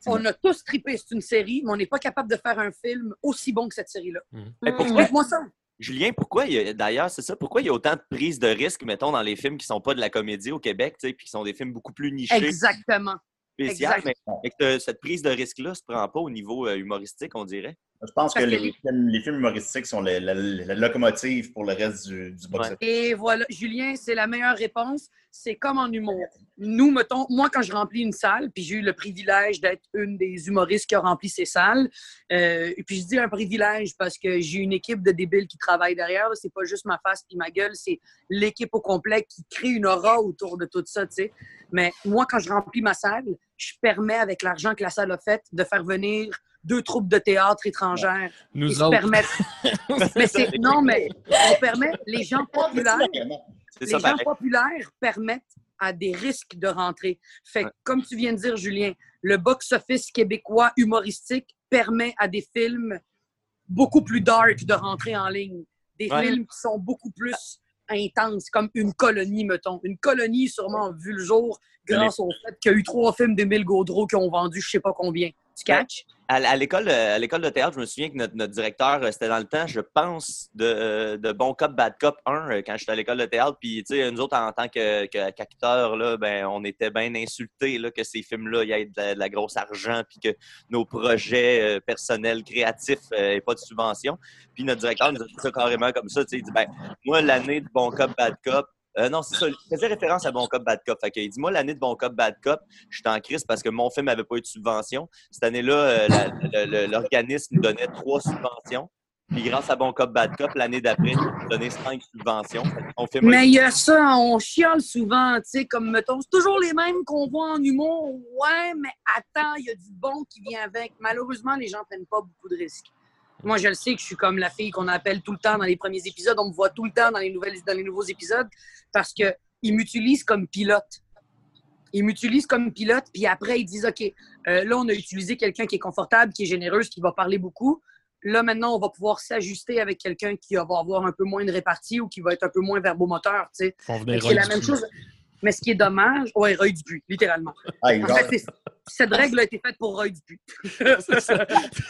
On a tous tripé, c'est une série, mais on n'est pas capable de faire un film aussi bon que cette série-là. Mais pourquoi, Explique-moi ça. Julien, pourquoi il y a, d'ailleurs, c'est ça, pourquoi il y a autant de prises de risques, mettons, dans les films qui sont pas de la comédie au Québec, tu sais, puis qui sont des films beaucoup plus nichés, Exactement. Exact. mais, euh, cette prise de risque-là se prend pas au niveau euh, humoristique, on dirait. Je pense que les, films, les films humoristiques sont la, la- la locomotive pour le reste du, du box Ouais. Et voilà, Julien, c'est la meilleure réponse. C'est comme en humour. Nous, mettons, moi, quand je remplis une salle, puis j'ai eu le privilège d'être une des humoristes qui a rempli ces salles, euh, et puis je dis un privilège parce que j'ai une équipe de débiles qui travaille derrière. C'est pas juste ma face puis ma gueule, c'est l'équipe au complet qui crée une aura autour de tout ça, tu sais. Mais moi, quand je remplis ma salle, je permets, avec l'argent que la salle a fait, de faire venir deux troupes de théâtre étrangères qui Nous se permettent. mais c'est non, mais on permet les gens populaires les ça, gens populaires permettent à des risques de rentrer. Fait que, comme tu viens de dire, Julien, le box-office québécois humoristique permet à des films beaucoup plus dark de rentrer en ligne. Des Ouais. films qui sont beaucoup plus intenses, comme Une colonie, mettons. Une colonie, sûrement, a vu le jour grâce au fait qu'il y a eu trois films d'Émile Gaudreau qui ont vendu je sais pas combien. Tu catches? À, à l'école, à l'école de théâtre, je me souviens que notre, directeur, euh, c'était dans le temps, je pense, de, euh, Bon Cop, Bad Cop 1, euh, quand j'étais à l'école de théâtre. Puis, tu sais, nous autres, en tant qu'acteurs, ben, on était bien insultés là, que ces films-là, il y de la, grosse argent, puis que nos projets personnels, créatifs, euh, aient pas de subvention. Puis, notre directeur nous a dit ça carrément comme ça. tu sais, Il dit, ben, moi, l'année de Bon Cop, Bad Cop, euh, non, c'est ça. Il faisait référence à Bon Cop, Bad Cop. Fait qu'il dit, moi, l'année de Bon Cop, Bad Cop, je suis en crise parce que mon film n'avait pas eu de subvention. Cette année-là, euh, l'organisme nous donnait trois subventions. Puis grâce à Bon Cop, Bad Cop, l'année d'après, il nous donnait cinq subventions. Mon film Mais il y a ça, on chiale souvent, tu sais, comme mettons, c'est toujours les mêmes qu'on voit en humour. Ouais, mais attends, il y a du bon qui vient avec. Malheureusement, les gens prennent pas beaucoup de risques. Moi, je le sais que je suis comme la fille qu'on appelle tout le temps dans les premiers épisodes. On me voit tout le temps dans les, nouvelles, dans les nouveaux épisodes parce qu'ils m'utilisent comme pilote. Ils m'utilisent comme pilote, puis après, ils disent OK, euh, là, on a utilisé quelqu'un qui est confortable, qui est généreuse, qui va parler beaucoup. Là, maintenant, on va pouvoir s'ajuster avec quelqu'un qui va avoir un peu moins de répartie ou qui va être un peu moins verbomoteur, tu sais. C'est la même chose. Mais ce qui est dommage, ouais, Roy Dupuis, littéralement. Ah, En fait, c'est- cette règle a été faite pour Roy Dupuis. c'est ça.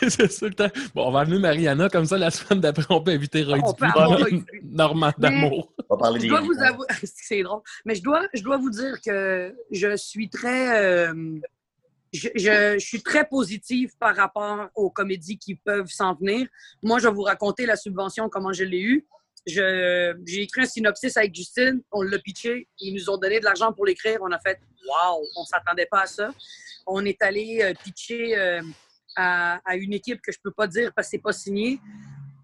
C'est ça le temps. Bon, on va amener Mariana, comme ça, la semaine d'après, on peut inviter Roy On peut Dupuis. avoir Roy Dupuis. Normand d'amour. on va parler Je des dois vous avouer, c'est drôle, mais je dois, je dois vous dire que je suis très, euh, je, je- je suis très positive par rapport aux comédies qui peuvent s'en venir. Moi, je vais vous raconter la subvention, comment je l'ai eue. J'ai écrit un synopsis avec Justine, on l'a pitché, ils nous ont donné de l'argent pour l'écrire. On a fait Waouh, on s'attendait pas à ça. On est allé euh, pitcher euh, à, à une équipe que je peux pas dire parce que c'est pas signé.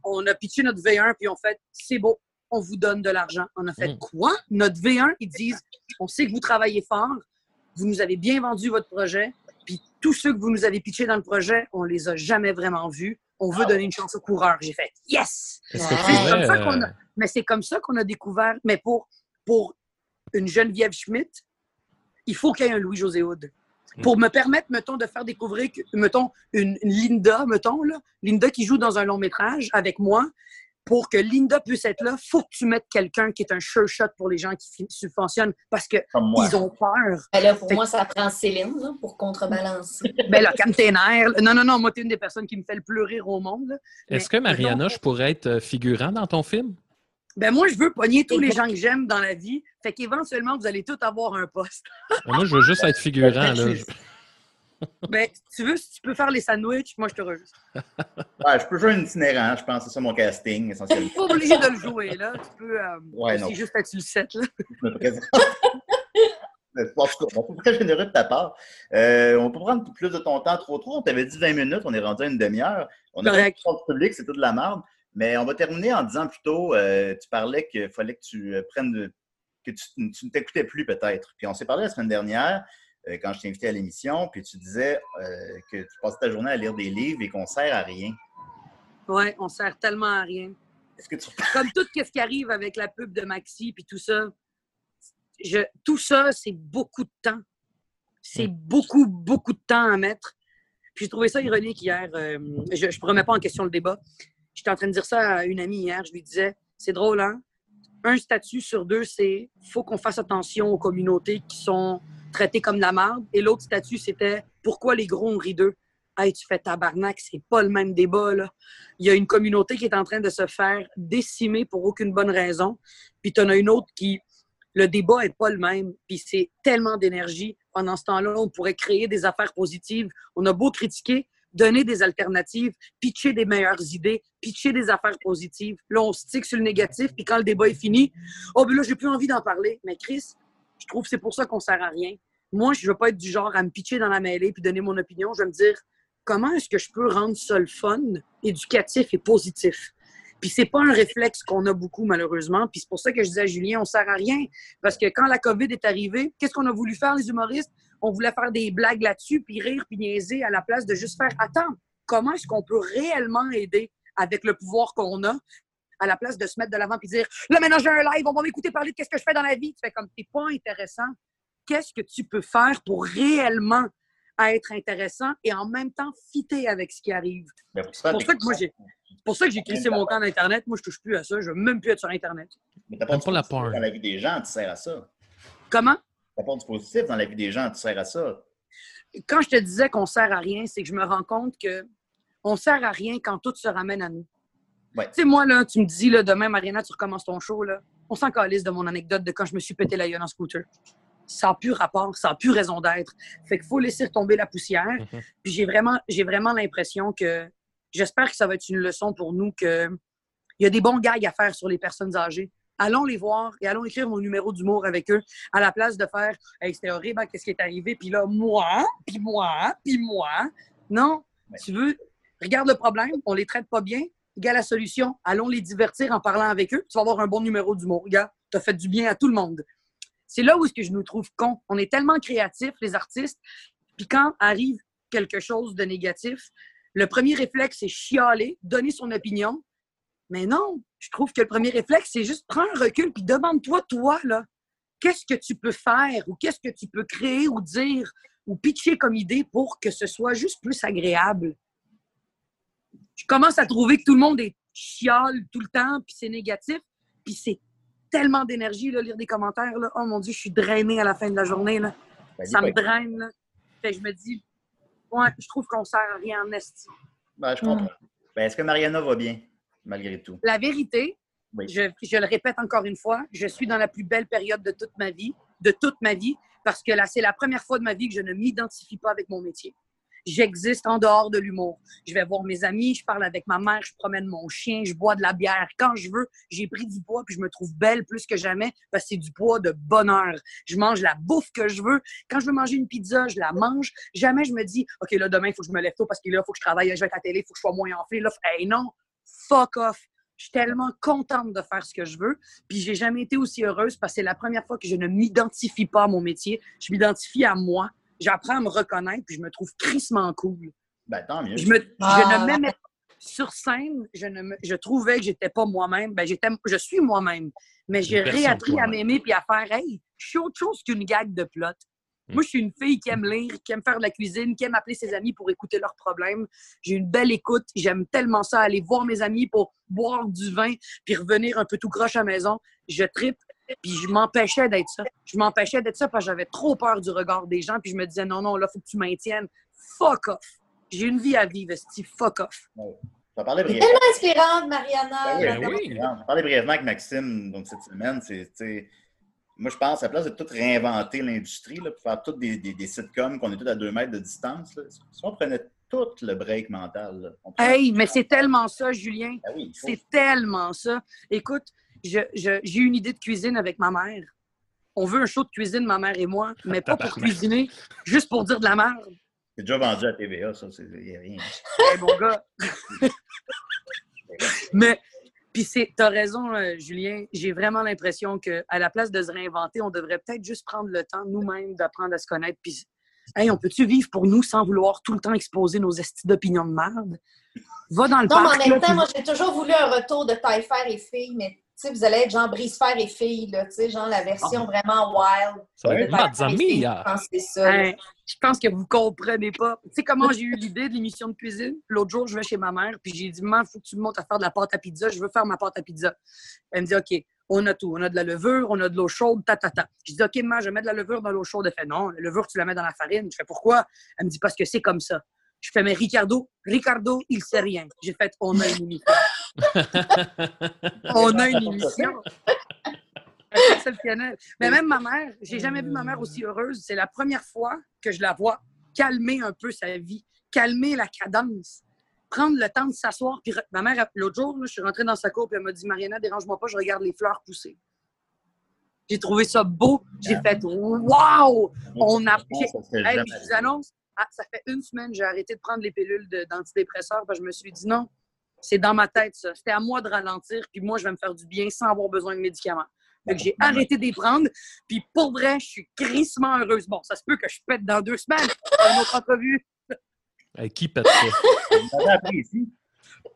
On a pitché notre V1 puis on fait c'est beau, on vous donne de l'argent. On a fait Mm. quoi? Notre V1, ils disent on sait que vous travaillez fort, vous nous avez bien vendu votre projet, puis tous ceux que vous nous avez pitchés dans le projet, on les a jamais vraiment vus. On veut donner une chance aux coureurs. J'ai fait yes! C'est C'est comme ça qu'on euh, a- Mais c'est comme ça qu'on a découvert. Mais pour, pour une Geneviève Schmidt, il faut qu'il y ait un Louis-José Hood. Pour me permettre, mettons, de faire découvrir, mettons, une, une Linda, mettons, là, Linda qui joue dans un long métrage avec moi, pour que Linda puisse être là, faut que tu mettes quelqu'un qui est un sure shot pour les gens qui subventionnent parce qu'ils Comme moi. ont peur. Ben là, pour Fait- moi, ça prend Céline là, pour contrebalancer. Ben là, calme tes. Non, non, non, moi, t'es une des personnes qui me fait le plus rire au monde. Est-ce que Mariana, je pourrais être euh, figurant dans ton film? Ben moi, je veux pogner tous les gens que j'aime dans la vie. Fait qu'éventuellement, vous allez tous avoir un poste. Ben, Moi, je veux juste être figurant. Là. Ben, si tu veux, si tu peux faire les sandwichs, moi, je te. Ouais, je peux jouer un itinérant, je pense c'est ça mon casting, essentiellement. Pas obligé de le jouer, là. Tu peux euh, Ouais, non. juste être sur le set, là. Je me présente. En tout cas, très généreux de ta part. Euh, on peut prendre plus de ton temps trop trop. On t'avait dit 20 minutes, on est rendu à une demi-heure. On a fait le public, c'est tout de la merde. Mais on va terminer en disant plutôt, euh, tu parlais qu'il fallait que tu prennes de- que tu, tu ne t'écoutais plus peut-être. Puis on s'est parlé la semaine dernière, quand je t'ai invité à l'émission, puis tu disais euh, que tu passais ta journée à lire des livres et qu'on sert à rien. Ouais, on sert tellement à rien. Est-ce que tu Comme tout ce qui arrive avec la pub de Maxi puis tout ça, je, tout ça, c'est beaucoup de temps. C'est beaucoup, beaucoup de temps à mettre. Puis j'ai trouvé ça ironique hier. euh, je ne remets pas en question le débat. J'étais en train de dire ça à une amie hier. Je lui disais, c'est drôle, hein? Un statut sur deux, c'est faut qu'on fasse attention aux communautés qui sont traitées comme de la merde. Et l'autre statut, c'était pourquoi les gros ont ri d'eux? Hey, tu fais tabarnak, c'est pas le même débat, là. Il y a une communauté qui est en train de se faire décimer pour aucune bonne raison. Puis tu en as une autre qui, le débat est pas le même. Puis c'est tellement d'énergie. Pendant ce temps-là, on pourrait créer des affaires positives. On a beau critiquer, donner des alternatives, pitcher des meilleures idées, pitcher des affaires positives. Là, on stick sur le négatif. Puis quand le débat est fini, oh, ben là, j'ai plus envie d'en parler. Mais Chris, je trouve que c'est pour ça qu'on sert à rien. Moi, je veux pas être du genre à me pitcher dans la mêlée puis donner mon opinion. Je vais me dire, comment est-ce que je peux rendre ça le fun, éducatif et positif? Puis c'est pas un réflexe qu'on a beaucoup, malheureusement. Puis c'est pour ça que je disais à Julien, on sert à rien. Parce que quand la COVID est arrivée, qu'est-ce qu'on a voulu faire, les humoristes? On voulait faire des blagues là-dessus, puis rire, puis niaiser, à la place de juste faire, attends, comment est-ce qu'on peut réellement aider avec le pouvoir qu'on a, à la place de se mettre de l'avant puis dire, là, maintenant, j'ai un live, on va m'écouter parler de qu'est-ce que je fais dans la vie. Tu fais comme, t'es pas intéressant. qu'est-ce que tu peux faire pour réellement être intéressant et en même temps fitter avec ce qui arrive? Pour C'est ça, pour ça que moi, j'ai pour ça que j'ai crissé mon camp d'Internet. Moi, je touche plus à ça. Je veux même plus être sur Internet. Mais t'as pas pas la. Dans la vie des gens, tu sers à ça. Comment? T'apportes du positif dans la vie des gens, tu sers à ça. Quand je te disais qu'on sert à rien, c'est que je me rends compte que on sert à rien quand tout se ramène à nous. Ouais. Tu sais, moi, là, tu me dis, là, demain, Mariana, tu recommences ton show, là. On s'en calisse de mon anecdote de quand je me suis pété la gueule en scooter. Ça n'a plus rapport, ça n'a plus raison d'être. Fait qu'il faut laisser retomber la poussière. Mhm. Puis j'ai vraiment, j'ai vraiment l'impression que j'espère que ça va être une leçon pour nous que il y a des bons gags à faire sur les personnes âgées. Allons les voir et allons écrire mon numéro d'humour avec eux à la place de faire Hey, c'était horrible, hein, qu'est-ce qui est arrivé? Puis là, moi, puis moi, puis moi. Non, Ouais. tu veux, regarde le problème, on les traite pas bien, regarde la solution, allons les divertir en parlant avec eux, tu vas avoir un bon numéro d'humour. Regarde, tu as fait du bien à tout le monde. C'est là où est-ce que je nous trouve cons. On est tellement créatifs, les artistes, puis quand arrive quelque chose de négatif, le premier réflexe, c'est chialer, donner son opinion. Mais non, je trouve que le premier réflexe, c'est juste prendre un recul puis demande-toi, toi, là, qu'est-ce que tu peux faire ou qu'est-ce que tu peux créer ou dire ou pitcher comme idée pour que ce soit juste plus agréable. Je commence à trouver que tout le monde est chiale tout le temps puis c'est négatif puis c'est tellement d'énergie, lire des commentaires, là. Oh mon Dieu, je suis drainée à la fin de la journée, là. Ben, Ça me draine, là. Fait que je me dis, ouais, je trouve qu'on sert à rien en esti. Ben, je comprends. Ben, Est-ce que Mariana va bien, malgré tout? La vérité, Oui. je, je le répète encore une fois, je suis dans la plus belle période de toute ma vie, de toute ma vie, parce que là, c'est la première fois de ma vie que je ne m'identifie pas avec mon métier. J'existe en dehors de l'humour. Je vais voir mes amis, je parle avec ma mère, je promène mon chien, je bois de la bière quand je veux. J'ai pris du poids puis je me trouve belle plus que jamais parce que c'est du poids de bonheur. Je mange la bouffe que je veux. Quand je veux manger une pizza, je la mange. Jamais je me dis, OK, là, demain, il faut que je me lève tôt parce que là, il faut que je travaille, je vais être à la télé, il faut que je sois moins enflé. Là, hey, non, fuck off. Je suis tellement contente de faire ce que je veux. Puis j'ai jamais été aussi heureuse parce que c'est la première fois que je ne m'identifie pas à mon métier. Je m'identifie à moi. J'apprends à me reconnaître puis je me trouve crissement cool. Ben, tant mieux. Je, me, Ah. je ne m'aimais pas. Sur scène, je, ne me- je trouvais que j'étais pas moi-même. Ben, j'étais, je suis moi-même. Mais j'ai réappris à m'aimer puis à faire Hey, je suis autre chose qu'une gag de plot. Mm. Moi, je suis une fille qui aime lire, qui aime faire de la cuisine, qui aime appeler ses amis pour écouter leurs problèmes. J'ai une belle écoute. J'aime tellement ça, aller voir mes amis pour boire du vin puis revenir un peu tout croche à la maison. Je tripe. Puis je m'empêchais d'être ça. Je m'empêchais d'être ça parce que j'avais trop peur du regard des gens. Puis je me disais, non, non, là, faut que tu maintiennes. Fuck off. J'ai une vie à vivre, Steve. Fuck off. C'est brièvement. tellement inspirante, Mariana. Ben oui, Ben oui. On va parler brièvement avec Maxime donc, cette semaine. C'est, moi, je pense, à la place de tout réinventer l'industrie, là, pour faire toutes des, des, des sitcoms qu'on est tous à deux mètres de distance, là, si on prenait tout le break mental, là, on prenait- Hey, mais c'est tellement ça, Julien. Ben oui, C'est tellement ça. Écoute, j'ai une idée de cuisine avec ma mère. On veut un show de cuisine, ma mère et moi, mais pas pour cuisiner, juste pour dire de la merde. c'est déjà vendu à TVA, ça, c'est y a rien. Hey, mon gars. mais, puis c'est, t'as raison, euh, Julien. J'ai vraiment l'impression qu'à la place de se réinventer, on devrait peut-être juste prendre le temps nous-mêmes d'apprendre à se connaître. Puis, hey, on peut-tu vivre pour nous sans vouloir tout le temps exposer nos estis d'opinion de merde? Va dans le Non, mais parc. en même temps, moi, j'ai toujours voulu un retour de taille et fille, mais sais, vous allez être genre brise-fer et fille, là, tu sais, genre la version vraiment wild. Ça va être Filles. Mia. Je pense que c'est ça. Hein, je pense que vous comprenez pas. Tu sais comment j'ai eu l'idée de l'émission de cuisine? L'autre jour, je vais chez ma mère, puis j'ai dit, maman, il faut que tu me montres à faire de la pâte à pizza. Je veux faire ma pâte à pizza. Elle me dit, OK, on a tout. On a de la levure, on a de l'eau chaude, ta, ta, ta. Je dis, OK, maman, je mets de la levure dans l'eau chaude. Elle fait, non, la levure, tu la mets dans la farine. Je fais, pourquoi? Elle me dit, parce que c'est comme ça. Je fais, mais Ricardo, Ricardo, il sait rien. J'ai fait, on a une émission. on a une émission. Exceptionnel. Mais même ma mère, j'ai jamais vu ma mère aussi heureuse. C'est la première fois que je la vois calmer un peu sa vie, calmer la cadence, prendre le temps de s'asseoir. Puis ma mère, l'autre jour, là, je suis rentrée dans sa cour et elle m'a dit Mariana, dérange-moi pas, je regarde les fleurs pousser. J'ai trouvé ça beau. J'ai fait Waouh! On a. Hey, puis je vous annonce, ah, ça fait une semaine, j'ai arrêté de prendre les pilules d'antidépresseurs parce que je me suis dit non, c'est dans ma tête ça. C'était à moi de ralentir, puis moi, je vais me faire du bien sans avoir besoin de médicaments. Fait que j'ai arrêté d'y prendre, puis pour vrai, je suis crissement heureuse. Bon, ça se peut que je pète dans deux semaines. Une autre entrevue. Hey, qui pète ça? Appris ici.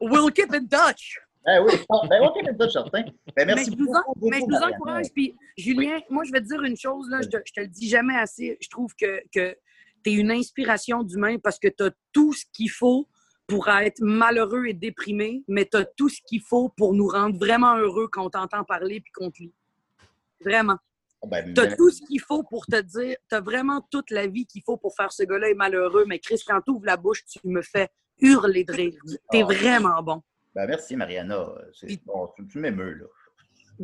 We'll keep in touch. Ben oui, ben OK, Linda, certain. Ben merci mais je vous, en- beaucoup, beaucoup, mais je vous Mariana. encourage. Puis, Julien, moi, je vais te dire une chose, là, je, te, je te le dis jamais assez. Je trouve que, que tu es une inspiration d'humain parce que tu as tout ce qu'il faut pour être malheureux et déprimé, mais tu as tout ce qu'il faut pour nous rendre vraiment heureux quand on t'entend parler puis qu'on te lit. Vraiment. Ben, Tu as ben, tout ce qu'il faut pour te dire, tu as vraiment toute la vie qu'il faut pour faire ce gars-là est malheureux, mais Chris, quand tu ouvres la bouche, tu me fais hurler de rire. Tu es Oh. vraiment bon. ben, merci, Mariana. C'est- Puis- Bon, tu, tu m'émeus, là.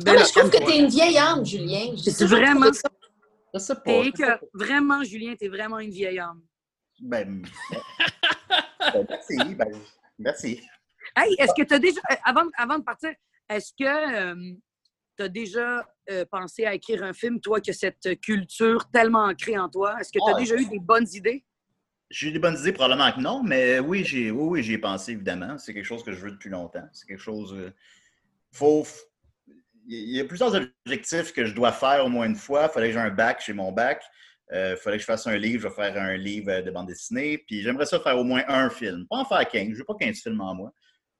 Non, mais je trouve que tu es une vieille âme, Julien. C'est vraiment- ça. Je sais pas. T'es je sais écœur- Vraiment, Julien, tu es vraiment une vieille âme. Ben, ben, merci. Ben, merci. Hey, est-ce que tu as déjà, euh, avant, avant de partir, est-ce que tu as déjà euh, pensé à écrire un film, toi, que cette culture tellement ancrée en toi? Est-ce que tu as Ah, déjà eu des bonnes idées? J'ai des bonnes idées, probablement que non, mais oui, j'ai oui, oui, j'y ai pensé, évidemment. C'est quelque chose que je veux depuis longtemps. C'est quelque chose. euh, faut. Il y a plusieurs objectifs que je dois faire au moins une fois. Il fallait que j'ai un bac chez mon bac. Il fallait que je fasse un livre. Je vais faire un livre euh, de bande dessinée. Puis j'aimerais ça faire au moins un film. Pas en faire 15. Je veux pas 15 films en moi.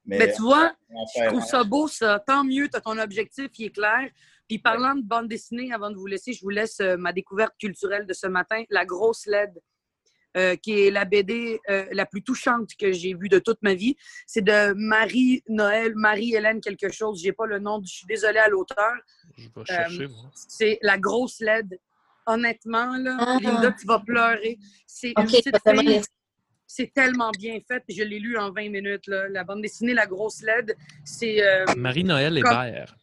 Mais, Mais tu vois, en je trouve ça beau, ça. Tant mieux, tu as ton objectif, il est clair. Puis parlant de bande dessinée, avant de vous laisser, je vous laisse euh, ma découverte culturelle de ce matin, La Grosse LED, euh, qui est la BD euh, la plus touchante que j'ai vue de toute ma vie. C'est de Marie-Noël, Marie-Hélène quelque chose. J'ai pas le nom, je suis désolée à l'auteur. Je vais chercher, moi. C'est La Grosse LED. Honnêtement, là, Ah. Linda, tu vas pleurer. C'est tellement c'est bien fait. Je l'ai lu en 20 minutes. là. La bande dessinée La Grosse LED, c'est euh, Marie-Noël Comme- Hébert.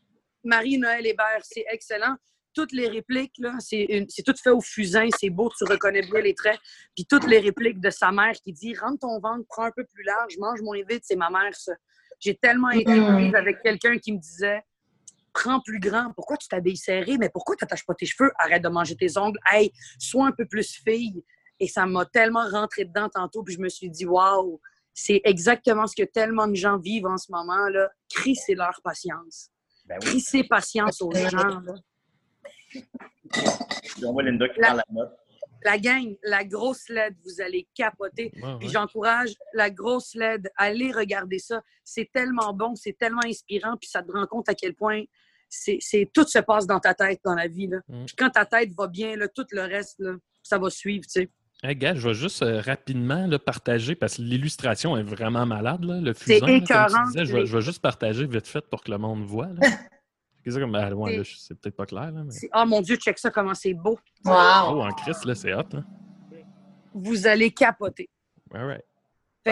Marie-Noël Hébert. C'est excellent. Toutes les répliques, là, c'est, une- tout fait au fusain. C'est beau, tu reconnais bien les traits. Puis toutes les répliques de sa mère qui dit Rentre ton ventre, prends un peu plus large, mange moins vite. C'est ma mère, ça. J'ai tellement été Mm. prise avec quelqu'un qui me disait Prends plus grand. Pourquoi tu t'habilles serré? Mais pourquoi tu n'attaches pas tes cheveux? Arrête de manger tes ongles. Hey, sois un peu plus fille. Et ça m'a tellement rentré dedans tantôt. Puis je me suis dit Waouh, c'est exactement ce que tellement de gens vivent en ce moment. là. Crissez leur patience. Ben oui. Crissez patience aux gens. là. Voit Linda qui La- prend la note. La gang, la grosse LED, vous allez capoter. Ouais, Puis j'encourage la grosse LED, allez regarder ça. C'est tellement bon, c'est tellement inspirant, puis ça te rend compte à quel point c'est, c'est- tout se passe dans ta tête dans la vie. Là. Mm. Puis quand ta tête va bien, là, tout le reste, là, ça va suivre. tu sais. Hey, gars, je vais juste euh, rapidement là, partager parce que l'illustration est vraiment malade. Là, le C'est fusain, là, comme tu écœurant. disais, je, vais, je vais juste partager vite fait pour que le monde voit. Là. C'est comme, ah, ouais, C'est- là, c'est peut-être pas clair. Là, mais... C'est- Oh mon Dieu, check ça, comment c'est beau. Oh, Wow. en Christ, là, c'est hot. Là. Vous allez capoter. All right.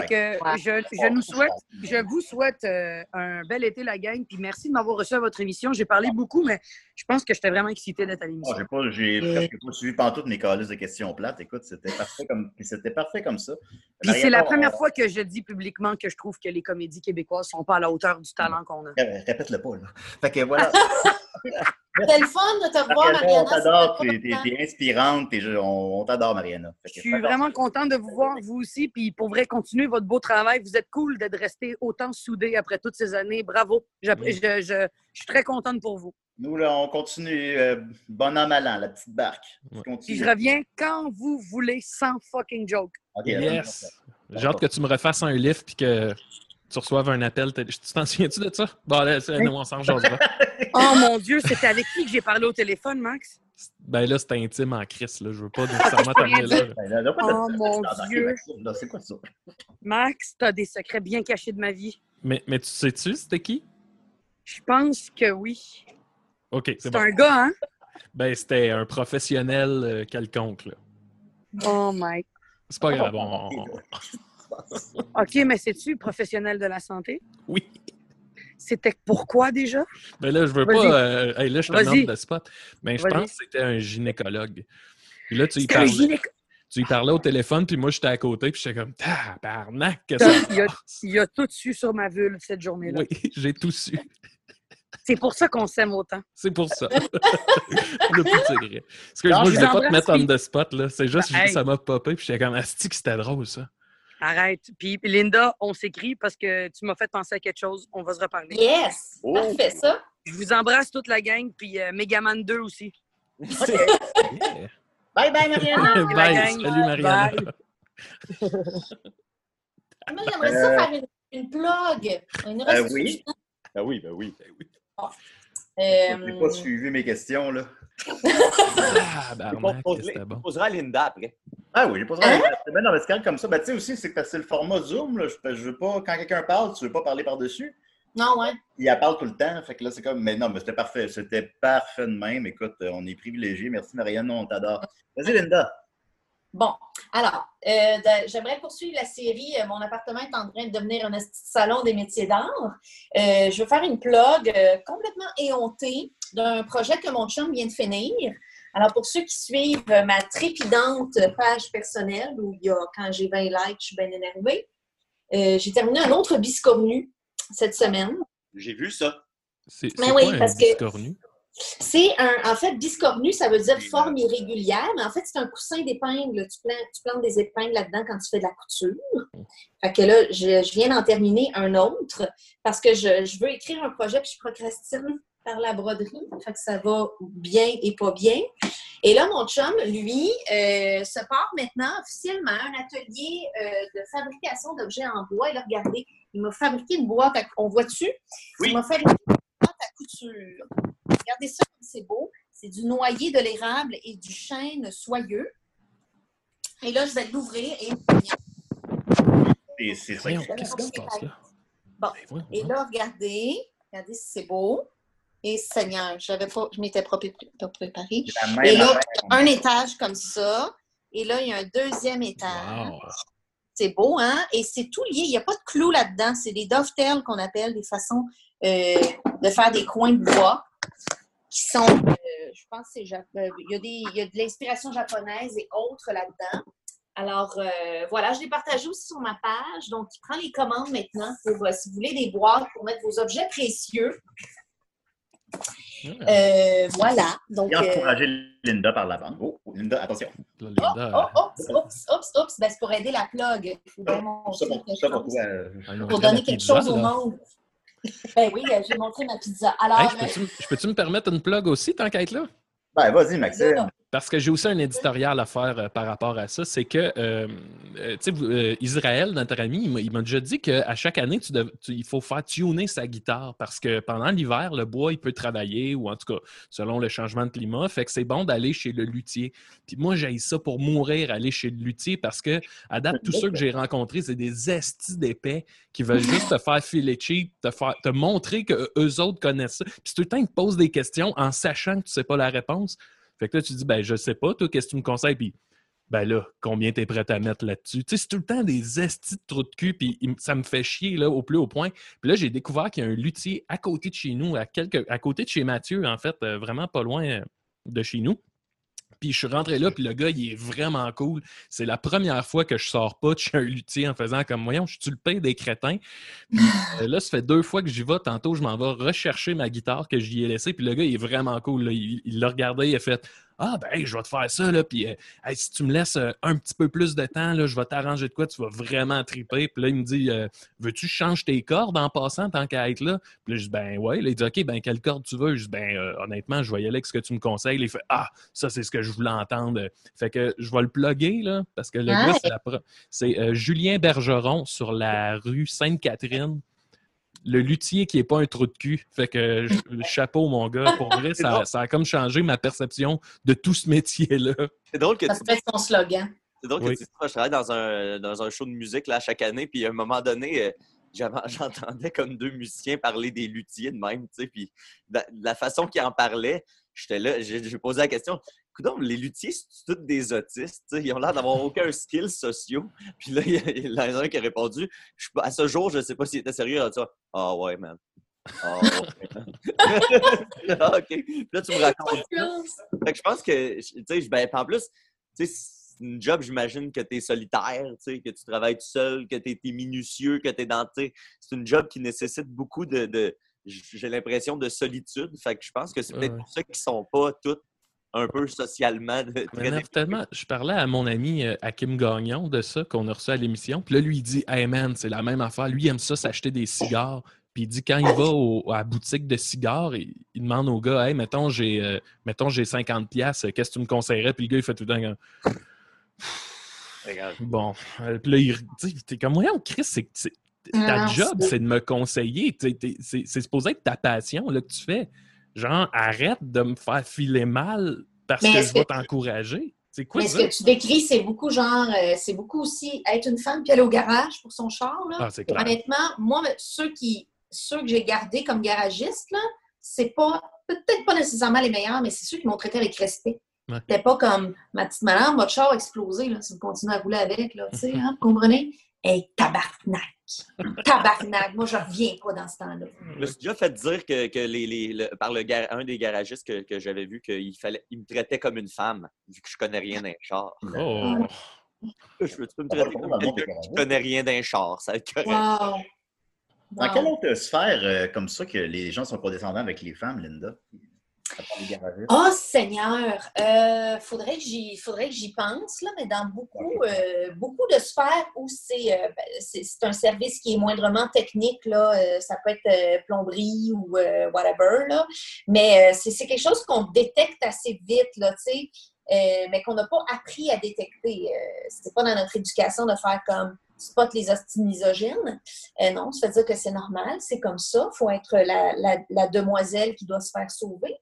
Fait que Ouais. je, je nous souhaite, je vous souhaite euh, un bel été, la gang. Puis merci de m'avoir reçu à votre émission. J'ai parlé beaucoup, mais je pense que j'étais vraiment excitée d'être à l'émission. j'ai pas, j'ai presque pas suivi pantoute mes calices de questions plates. Écoute, c'était parfait comme, puis c'était parfait comme ça. Puis c'est la première on- fois que je dis publiquement que je trouve que les comédies québécoises sont pas à la hauteur du talent qu'on a. Ré- Répète-le pas, là. Fait que voilà. C'était le fun de te voir, Mariana, on t'adore, t'es, inspirante, t'es- on, on t'adore, Mariana. Je suis vraiment contente de vous voir, vous aussi. Puis pour vrai, continuez votre beau travail. Vous êtes cool d'être resté autant soudés après toutes ces années. Bravo. Je, je- je suis très contente pour vous. Nous, là, on continue. euh, bon an, mal an, la petite barque. Ouais. Puis Continue. je reviens quand vous voulez, sans fucking joke. Ok, Yes! J'ai hâte que tu me refasses un lift puis que tu reçoives un appel. Tu t'en souviens-tu de ça? Bon, là, c'est- nous, on s'en. Oh mon Dieu, c'était avec qui que j'ai parlé au téléphone, Max? Ben là, c'est intime en Christ. Là. Je veux pas nécessairement t'amener là. Ben, là, là, Oh mon Dieu. C'est quoi ça? Max, t'as des secrets bien cachés de ma vie. Mais, mais tu sais-tu, c'était qui? Je pense que oui. OK, c'est C'est bon. un gars, hein? Ben, c'était un professionnel euh, quelconque. Là. Oh my. C'est pas grave. on- OK, mais c'est-tu professionnel de la santé? Oui. C'était pourquoi déjà? Ben là, je veux pas. euh, hey, là, je te demande le spot. Mais je Vas-y. pense que c'était un gynécologue. Puis là, tu y, parlais, gynéco. tu y parlais au téléphone, puis moi, j'étais à côté, puis j'étais comme, tabarnak, que ça il, a, il a tout su sur ma vulve cette journée-là. Oui, j'ai tout su. C'est pour ça qu'on s'aime autant. C'est pour ça. le plus secret. Parce que Non, moi, je je vous voulais pas te mettre on puis- the spot, là. C'est juste, Ben, hey. ça m'a popé, puis j'étais comme, asti que c'était drôle, ça. Arrête. Puis Linda, on s'écrit parce que tu m'as fait penser à quelque chose. On va se reparler. Yes! Oh. Parfait, ça. Je vous embrasse toute la gang, puis euh, Megaman 2 aussi. Yeah. Bye bye, Mariana! la Bye, gang. salut Mariana. Bye. Moi, j'aimerais ça faire une, une plug. Une Euh, restitution. oui. Ben oui, ben oui. Euh, Je n'ai pas suivi mes questions, là. Ah, c'était tu bon? poseras à Linda après. Ah oui, j'ai pas non, mais c'est quand même comme ça. Ben, tu sais aussi, c'est que c'est le format Zoom. Là. Je, je veux pas, quand quelqu'un parle, tu veux pas parler par-dessus. Non, ouais. Il en parle tout le temps. Fait que là, c'est comme. Mais non, mais c'était parfait. C'était parfait de même. Écoute, euh, on est privilégiés. Merci, Marianne. On t'adore. Vas-y, Linda. Bon, alors, euh, j'aimerais poursuivre la série. Euh, Mon appartement est en train de devenir un salon des métiers d'art. Euh, je veux faire une plug euh, complètement éhontée d'un projet que mon chum vient de finir. Alors, pour ceux qui suivent ma trépidante page personnelle, où il y a, quand j'ai 20 likes, je suis bien énervée, euh, j'ai terminé un autre biscornu cette semaine. J'ai vu ça. C'est oui, un parce que- biscornu? C'est un, en fait, biscornu, ça veut dire forme irrégulière, mais en fait, c'est un coussin d'épingles. Tu plantes, tu plantes des épingles là-dedans quand tu fais de la couture. Fait que là, je, je viens d'en terminer un autre parce que je, je veux écrire un projet puis je procrastine par la broderie. Fait que ça va bien et pas bien. Et là, mon chum, lui, euh, se part maintenant officiellement un atelier euh, de fabrication d'objets en bois. Et là, regardez, il m'a fabriqué une boîte. À, on voit-tu? Oui. Il m'a fabriqué une boîte à couture. Regardez ça, comme c'est beau. C'est du noyer de l'érable et du chêne soyeux. Et là, je vais l'ouvrir et Et c'est ça. Qui se passe là? Bon. Ben, Et là, regardez. Regardez si c'est beau. Et Seigneur, j'avais pas, je m'étais pas pré- pas préparée. Et là, affaire. il y a un étage comme ça. Et là, il y a un deuxième étage. Wow. C'est beau, hein? Et c'est tout lié. Il n'y a pas de clous là-dedans. C'est des dovetails qu'on appelle des façons euh, de faire des coins de bois qui sont, euh, je pense, que c'est euh, il, y a des, il y a de l'inspiration japonaise et autres là-dedans. Alors, voilà, je l'ai partagé aussi sur ma page. Donc, il prend les commandes maintenant pour, si vous voulez, des boîtes pour mettre vos objets précieux. Euh, voilà. Donc, Et euh, encourager Linda par la bande. Oh, Linda, attention. Là, oh, Linda, oh, oups, oups, oups, oups. Ben, c'est pour aider la plug. Pour, donner quelque pizza, chose au là. monde. Ben oui, j'ai montré ma pizza. Alors, Hey, je peux-tu je peux-tu me permettre une plug aussi, tant qu'à être là? Ben, vas-y, Maxime. Parce que j'ai aussi un éditorial à faire euh, par rapport à ça. C'est que, euh, euh, tu sais, Israël, notre ami, il m'a- déjà dit qu'à chaque année, il faut faire tuner sa guitare parce que pendant l'hiver, le bois, il peut travailler ou en tout cas, selon le changement de climat. Fait que c'est bon d'aller chez le luthier. Puis moi, j'ai ça pour mourir, aller chez le luthier parce que, à date, tous ceux que j'ai rencontrés, c'est des estis d'épais qui veulent juste te faire filer cheap, te, faire, te montrer qu'eux autres connaissent ça. Puis tout le temps, ils te posent des questions en sachant que tu sais pas la réponse. Fait que là, tu dis, ben, je sais pas, toi, qu'est-ce que tu me conseilles? Puis, ben là, combien t'es prêt à mettre là-dessus? Tu sais, c'est tout le temps des estis de trous de cul, puis ça me fait chier, là, au plus haut point. Puis là, j'ai découvert qu'il y a un luthier à côté de chez nous, à, à côté de chez Mathieu, en fait, euh, vraiment pas loin euh, de chez nous. Puis je suis rentré là, puis le gars, il est vraiment cool. C'est la première fois que je sors pas de chez un luthier en faisant comme, voyons, je suis le pain des crétins? Puis euh, là, ça fait deux fois que j'y vais. Tantôt, je m'en vais rechercher ma guitare que j'y ai laissée. Puis le gars, il est vraiment cool. là. Il l'a regardé, il a fait Ah, ben, hey, je vais te faire ça. Là. Puis euh, Hey, si tu me laisses euh, un petit peu plus de temps, là, je vais t'arranger de quoi, tu vas vraiment triper. Puis là, il me dit euh, Veux-tu changer tes cordes en passant tant qu'à être là? Puis là, je dis Ben ouais. Là, il dit Ok, ben, quelle corde tu veux? Je dis Ben, honnêtement, je vais y aller avec ce que tu me conseilles. Il fait Ah, ça, c'est ce que je voulais entendre. Fait que je vais le plugger, là, parce que le Ah, gars, c'est la c'est Julien Bergeron sur la rue Sainte-Catherine. Le luthier qui n'est pas un trou de cul. Fait que je- le chapeau, mon gars. Pour vrai, ça, ça a comme changé ma perception de tout ce métier-là. C'est drôle que ça tu se fait son slogan. C'est drôle Oui. que tu dis ça. Je travaille dans un, dans un show de musique là, chaque année, puis à un moment donné, euh, j'entendais comme deux musiciens parler des luthiers de même, tu sais, puis la façon qu'ils en parlaient, j'étais là, j'ai posé la question. Coudonc, les luthiers, c'est tous des autistes, ils ont l'air d'avoir aucun skill sociaux. Puis là, il y en a un qui a répondu, je, à ce jour, je ne sais pas s'il était sérieux. Ah ouais, man. Ah ouais, man. Ah, OK. Puis là, tu me racontes. Fait que je pense que, tu sais, ben, en plus, tu sais, c'est une job, j'imagine que tu es solitaire, tu sais, que tu travailles tout seul, que tu es, minutieux, que tu es dans, c'est une job qui nécessite beaucoup de, de- j'ai l'impression, de solitude. Fait que je pense que c'est peut-être ouais. pour ça qu'ils sont pas tous un peu socialement très tellement. Je parlais à mon ami euh, Hakim Gagnon de ça qu'on a reçu à l'émission. Puis là, lui, il dit Hey man, c'est la même affaire. Lui, il aime ça s'acheter des cigares. Puis il dit quand il va au- à la boutique de cigares, il, il demande au gars Hey, mettons, j'ai euh, mettons, j'ai 50$, piastres, qu'est-ce que tu me conseillerais Puis le gars, il fait tout le temps comme. Bon. Puis là, il, sais, t'es comme Voyons, Chris, c'est. Ta job, c'est- de me conseiller. C'est supposé être ta passion là, que tu fais. Genre, arrête de me faire filer mal parce que je vais t'encourager. C'est quoi Mais ce que tu décris, c'est beaucoup genre, euh, c'est beaucoup aussi être une femme puis aller au garage pour son char. Là? Ah, clair. Honnêtement, moi, ceux qui ceux que j'ai gardés comme garagistes, c'est pas peut-être pas nécessairement les meilleurs, mais c'est ceux qui m'ont traité avec respect. Ouais. C'était pas comme ma petite madame, votre char a explosé, là, si vous continuez à rouler avec, là, tu sais, hein, vous comprenez? Hey, tabarnak! Tabarnak! Moi, je reviens pas dans ce temps-là. Je me suis déjà fait dire que, que les, les- le- par le gar- un des garagistes que, que j'avais vu qu'il fallait il me traitait comme une femme, vu que je connais rien d'un char. Oh. Je veux- tu peux me traiter comme quelqu'un qui garagistes. connaît rien d'un char, ça va être correct. Wow! Dans Wow. quelle autre sphère euh, comme ça que les gens sont condescendants avec les femmes, Linda? Oh Seigneur, euh, faudrait que j'y faudrait que j'y pense là, mais dans beaucoup euh, beaucoup de sphères où c'est euh, ben, c'est c'est un service qui est moindrement technique là, euh, ça peut être plomberie ou whatever là, mais c'est quelque chose qu'on détecte assez vite là, tu sais, mais qu'on n'a pas appris à détecter. C'était pas dans notre éducation de faire comme spot les hosties misogynes. Euh, non, ça veut dire que c'est normal, c'est comme ça. Il faut être la, la, la demoiselle qui doit se faire sauver.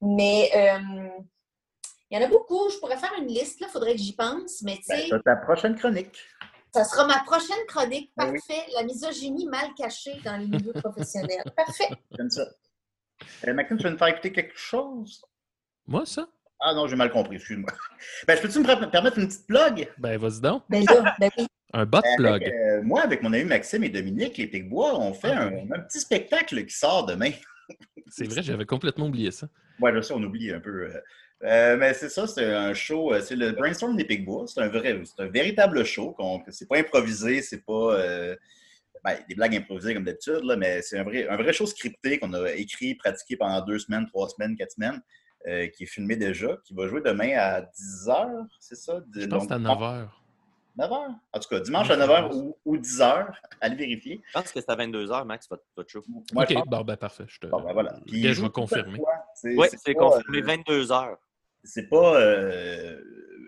Mais euh, il y en a beaucoup. Je pourrais faire une liste, il faudrait que j'y pense. Mais tu Ben, sais, c'est ta prochaine chronique. ça sera ma prochaine chronique. Ben oui. Parfait. La misogynie mal cachée dans les milieux professionnels. Parfait. J'aime ça. Euh, Maxime, tu veux nous faire écouter quelque chose? Moi, ça? Ah non, j'ai mal compris, excuse-moi. Ben, je peux-tu me per- permettre une petite plug? Ben, vas-y donc. Ben là, ben oui. Un bot Avec, plug. euh, moi, avec mon ami Maxime et Dominique, les Picbois, on fait un, un petit spectacle qui sort demain. C'est vrai, j'avais complètement oublié ça. Ouais, je sais, on oublie un peu. euh, euh, mais c'est ça, c'est un show, euh, c'est le Brainstorm des Picbois. C'est un vrai, c'est un véritable show. C'est pas improvisé, c'est pas euh, ben, des blagues improvisées comme d'habitude, là, mais c'est un vrai, un vrai show scripté qu'on a écrit, pratiqué pendant deux semaines, trois semaines, quatre semaines, euh, qui est filmé déjà, qui va jouer demain à 10h, c'est ça? Je pense que c'est à 9 h. 9h? En tout cas, dimanche à 9h ou, ou 10h, allez vérifier. Je pense que c'est à 22h, Max, votre, votre show. Moi, ok, bon, ben parfait. Je te... Bon, ben voilà. Puis, je vais confirmer. Oui, c'est confirmé, euh, 22h. c'est pas euh,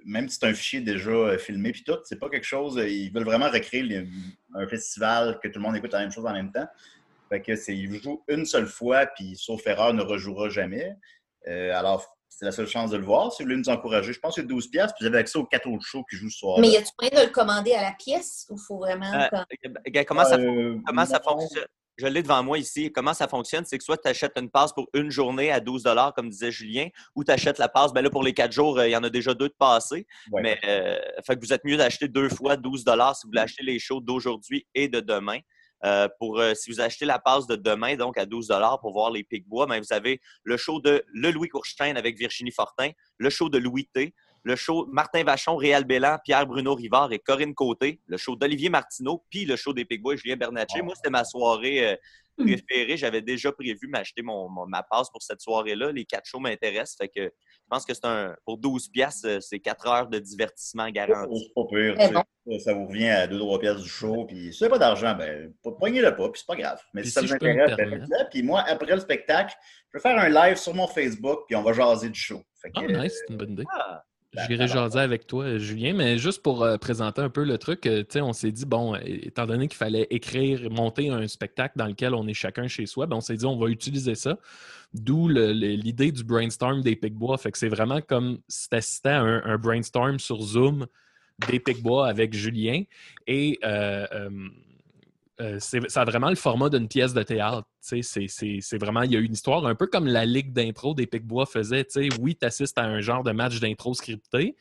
même si c'est un fichier déjà euh, filmé puis tout, c'est pas quelque chose. euh, Ils veulent vraiment recréer les- un festival que tout le monde écoute la même chose en même temps. Fait que c'est ils jouent une seule fois puis sauf erreur ne rejouera jamais. Euh, alors c'est la seule chance de le voir. Si vous voulez nous encourager, je pense que c'est 12 pièces puis vous avez accès aux quatre autres shows qui jouent ce soir. Mais y a-tu moyen de le commander à la pièce ou faut vraiment. Euh, comment ça, Euh, comment ça non. fonctionne? Je l'ai devant moi ici. Comment ça fonctionne? C'est que soit tu achètes une passe pour une journée à 12 comme disait Julien, ou tu achètes la passe. Ben là, pour les quatre jours, euh, il y en a déjà deux de passés. Ouais. Mais euh, fait que vous êtes mieux d'acheter deux fois 12 si vous voulez acheter les shows d'aujourd'hui et de demain. Euh, pour, euh, si vous achetez la passe de demain, donc à 12 pour voir les Picbois, ben vous avez le show de Le Louis Courstein avec Virginie Fortin, le show de Louis T, le show Martin Vachon, Réal Bélan, Pierre-Bruno Rivard et Corinne Côté, le show d'Olivier Martineau, puis le show des Picbois et Julien Bernatchez. Oh. Moi, c'était ma soirée euh, préférée. J'avais déjà prévu m'acheter mon, mon- ma passe pour cette soirée-là. Les quatre shows m'intéressent. Fait que je pense que c'est un pour 12 piastres, euh, c'est 4 heures de divertissement garanti. C'est pas pire. Ça vous revient à 2-3 pièces du show. Puis si vous n'avez pas d'argent, ben, poignez-le pas, puis c'est pas grave. Mais Puis si ça vous intéresse, ben. Puis moi, après le spectacle, je vais faire un live sur mon Facebook, puis on va jaser du show. Fait que, Ah, nice, c'est une bonne idée. Ah, Ben, J'irai jaser avec toi, Julien, mais juste pour euh, présenter un peu le truc, euh, tu sais, on s'est dit, bon, euh, étant donné qu'il fallait écrire, monter un spectacle dans lequel on est chacun chez soi, ben, on s'est dit, on va utiliser ça. D'où l'idée du brainstorm des Picbois. Fait que c'est vraiment comme si t'assistais à un, un brainstorm sur Zoom des Picbois avec Julien. Et euh, euh, c'est- ça a vraiment le format d'une pièce de théâtre. C'est c'est- c'est vraiment, il y a une histoire un peu comme la ligue d'impro des Picbois faisait. Oui, tu assistes à un genre de match d'intro scripté,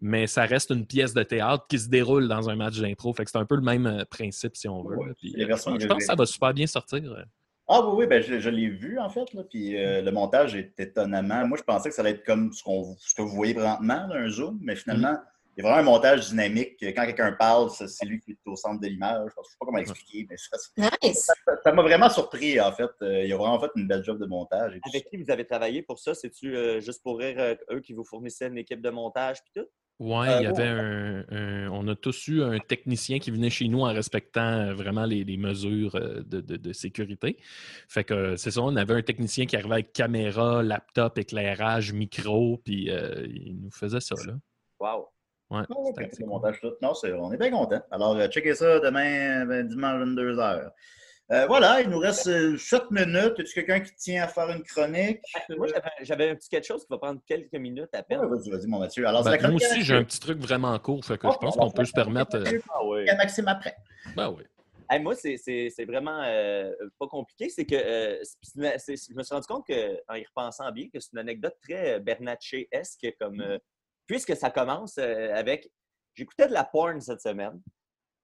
mais ça reste une pièce de théâtre qui se déroule dans un match d'intro. Fait que c'est un peu le même euh, principe, si on veut. Ouais. Puis, euh, je pense que ça va super bien sortir. euh. Ah oui, oui, ben, je, je l'ai vu en fait. Là, puis euh, le montage est étonnamment. Moi, je pensais que ça allait être comme ce, qu'on- ce que vous voyez présentement, là, un zoom, mais finalement, Mm-hmm. Il y a vraiment un montage dynamique. Quand quelqu'un parle, c'est lui qui est au centre de l'image. Je ne sais pas comment expliquer, mais ça ça- Nice. ça- ça m'a vraiment surpris en fait. Euh, il a vraiment fait une belle job de montage. et Avec qui vous avez travaillé pour ça? C'est-tu euh, juste pour rire, euh, eux qui vous fournissaient une équipe de montage puis tout? Ouais, Euh, il y avait ouais. un, un- On a tous eu un technicien qui venait chez nous en respectant vraiment les, les mesures de, de- de sécurité. Fait que c'est ça, on avait un technicien qui arrivait avec caméra, laptop, éclairage, micro, puis euh, il nous faisait ça, là. Wow! Ouais, cool. montage tout. Non, c'est- on est bien content. Alors, euh, checkez ça demain, euh, dimanche 22h. voilà, il nous reste 7 minutes. Est-ce quelqu'un qui tient à faire une chronique? Moi, j'avais- j'avais un petit quelque chose qui va prendre quelques minutes à peine. Ouais, vas-y, vas-y, mon Mathieu. Alors, Ben, c'est la moi aussi, j'ai un petit truc vraiment court, fait que Oh, je pense qu'on peut se permettre. euh, Ah ouais. à Maxime après. Ben oui. Hey, moi, c'est- c'est c'est vraiment euh, pas compliqué. C'est que euh, c'est une- c'est- je me suis rendu compte que, en y repensant bien, que c'est une anecdote très euh, Bernatchez-esque, comme euh, puisque ça commence euh, avec. J'écoutais de la porn cette semaine.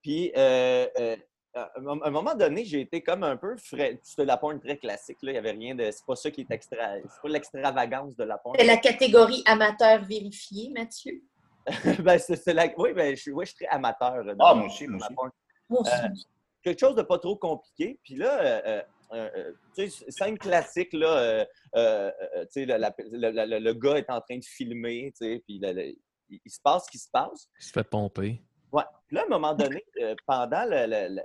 Puis, euh, euh, à un moment donné, j'ai été comme un peu frais. C'était de la porn très classique. Là. Il n'y avait rien de. C'est pas ça qui est extra. C'est pas l'extravagance de la porn. C'est la catégorie amateur vérifié, Mathieu? ben, c'est c'est la... Oui, ben, je, suis- ouais, je suis très amateur. Ah, moi aussi, moi aussi. porn. Moi aussi. Quelque chose de pas trop compliqué. Puis là, euh, euh, scène classique, là, euh, la- le- gars est en train de filmer, puis il, se passe ce qui se passe. Il se fait pomper. Ouais. Puis là, à un moment donné, euh, pendant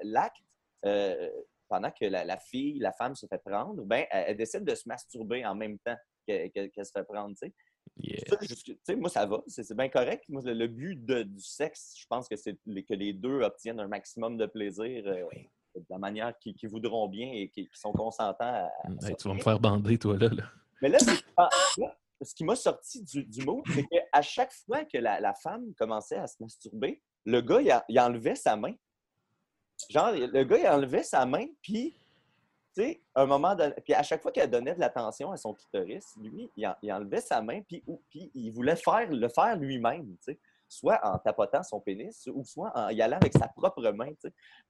l'acte, euh, pendant que la, la fille, la femme se fait prendre, ben, elle, elle décide de se masturber en même temps que- que- qu'elle se fait prendre. Yeah. Ça, moi, ça va, c'est bien correct. Moi, le, le but de- du sexe, je pense que c'est que les deux obtiennent un maximum de plaisir euh, de la manière qu'ils qu'ils voudront bien et qui, qui sont consentants à, à Hey, tu vas me faire bander, toi, là. là. Mais là, ce qui m'a sorti du, du mot, c'est qu'à chaque fois que la, la femme commençait à se masturber, le gars, il, a- il enlevait sa main. Genre, le gars, il enlevait sa main, puis, tu sais, à un moment donné, puis à chaque fois qu'elle donnait de l'attention à son clitoris, lui, il, en- il enlevait sa main, puis, ou- puis il voulait faire, le faire lui-même, tu sais. Soit en tapotant son pénis, ou soit en y allant avec sa propre main,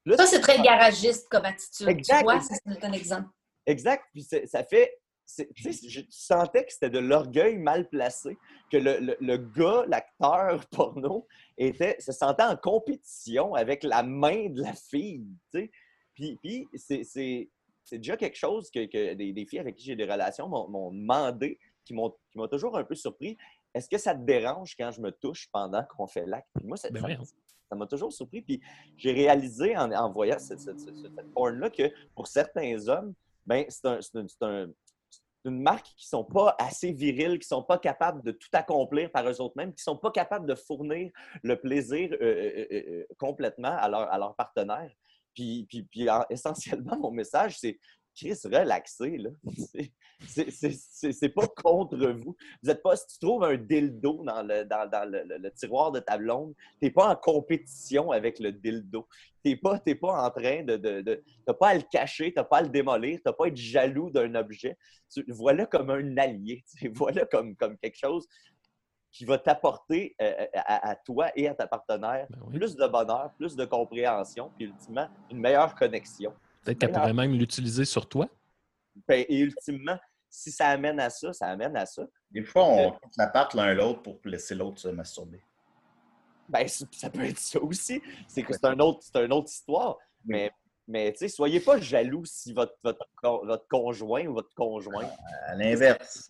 là, Ça, c'est très garagiste comme attitude. Exact, Tu vois, exact. c'est un exemple. Exact. Puis ça fait. je sentais que c'était de l'orgueil mal placé, que le, le- le gars, l'acteur porno, était, se sentait en compétition avec la main de la fille. tu sais. Puis, puis c'est- déjà quelque chose que, que des, des filles avec qui j'ai des relations m'ont demandé, qui m'ont toujours un peu surpris. Est-ce que ça te dérange quand je me touche pendant qu'on fait l'acte? Puis Moi, ça Ben ça- m'a toujours surpris. Puis j'ai réalisé en, en voyant cette, cette, cette- cette porn-là que pour certains hommes, ben, c'est un- un- une marque qui ne sont pas assez viriles, qui ne sont pas capables de tout accomplir par eux autres mêmes, qui ne sont pas capables de fournir le plaisir euh, euh, euh, complètement à leur, à leur partenaire. Puis, puis, puis en- essentiellement, mon message, c'est Chris, relaxez, là. C'est- pas contre vous. Vous êtes pas, si tu trouves un dildo dans le, dans, dans le, le- le tiroir de ta blonde, t'es pas en compétition avec le dildo. T'es pas, pas en train de, de, de- t'as pas à le cacher, t'as pas à le démolir, t'as pas à être jaloux d'un objet. Tu, voilà comme un allié. Voilà comme, comme quelque chose qui va t'apporter euh, à, à toi et à ta partenaire Ben oui. plus de bonheur, plus de compréhension, puis ultimement, une meilleure connexion. Peut-être qu'elle pourrait même l'utiliser sur toi. Ben, Et ultimement, si ça amène à ça, ça amène à ça. Des fois, on quitte l'appart l'un l'autre pour laisser l'autre se masturber. Ben, ça peut être ça aussi. C'est que c'est un autre, c'est une autre histoire. Mais, mais tu sais, soyez pas jaloux si votre, votre, con- votre conjoint ou votre conjoint À l'inverse.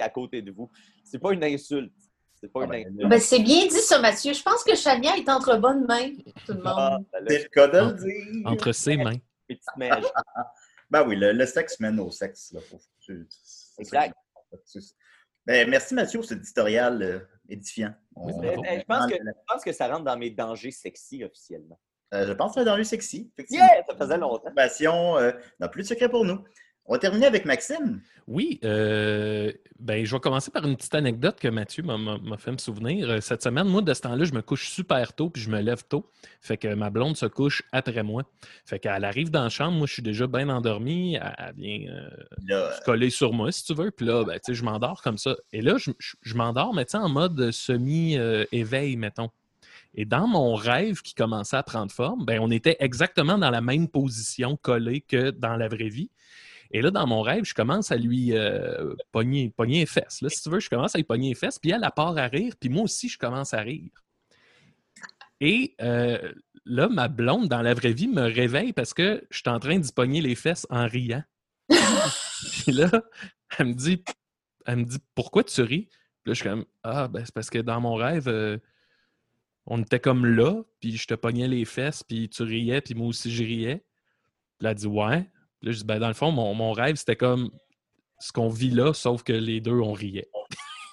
À côté de vous. C'est pas une insulte. C'est pas Ah une ben, insulte. Ben, c'est bien dit ça, Mathieu. Je pense que Chania est entre bonnes mains, tout le Ah, monde. ben là, C'est le cas de le dire. Entre ses mains. Petite magie. Ben oui, le, le sexe mène au sexe. Là, tu-. Exact. Ben, merci Mathieu cet éditorial euh, édifiant. On-. Eh, eh, je, pense que, je pense que ça rentre dans mes dangers sexy officiellement. Euh, je pense que c'est un danger sexy. Yeah! Ça faisait longtemps. Passion, euh, n'a plus de secret pour nous. On va terminer avec Maxime. Oui, euh, ben, je vais commencer par une petite anecdote que Mathieu m'a- fait me souvenir. Euh, Cette semaine, moi, de ce temps-là, je me couche super tôt puis je me lève tôt. Fait que ma blonde se couche après moi. Fait qu'elle arrive dans la chambre, moi, je suis déjà bien endormi. Elle, vient euh, Là, se coller sur moi, si tu veux. Puis là, ben, tu sais, je m'endors comme ça. Et là, je, je- je m'endors, mais tu sais, en mode semi-éveil, mettons. Et dans mon rêve qui commençait à prendre forme, ben, on était exactement dans la même position collée que dans la vraie vie. Et là, dans mon rêve, je commence à lui euh, pogner, pogner les fesses. Là, si tu veux, je commence à lui pogner les fesses, puis elle, elle part à rire, puis moi aussi, je commence à rire. Et euh, là, ma blonde, dans la vraie vie, me réveille parce que je suis en train d'y pogner les fesses en riant. puis là, elle me dit, elle me dit Pourquoi tu ris? Puis là, je suis comme Ah, ben, c'est parce que dans mon rêve, euh, on était comme là, puis je te pognais les fesses, puis tu riais, puis moi aussi, je riais. Puis elle dit Ouais. Puis là, je dis Ben, dans le fond, mon, mon rêve, c'était comme ce qu'on vit là, sauf que les deux, on riait.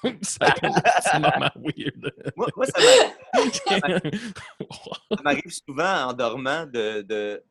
ça weird. Moi, moi, m'arrive souvent en dormant de, de,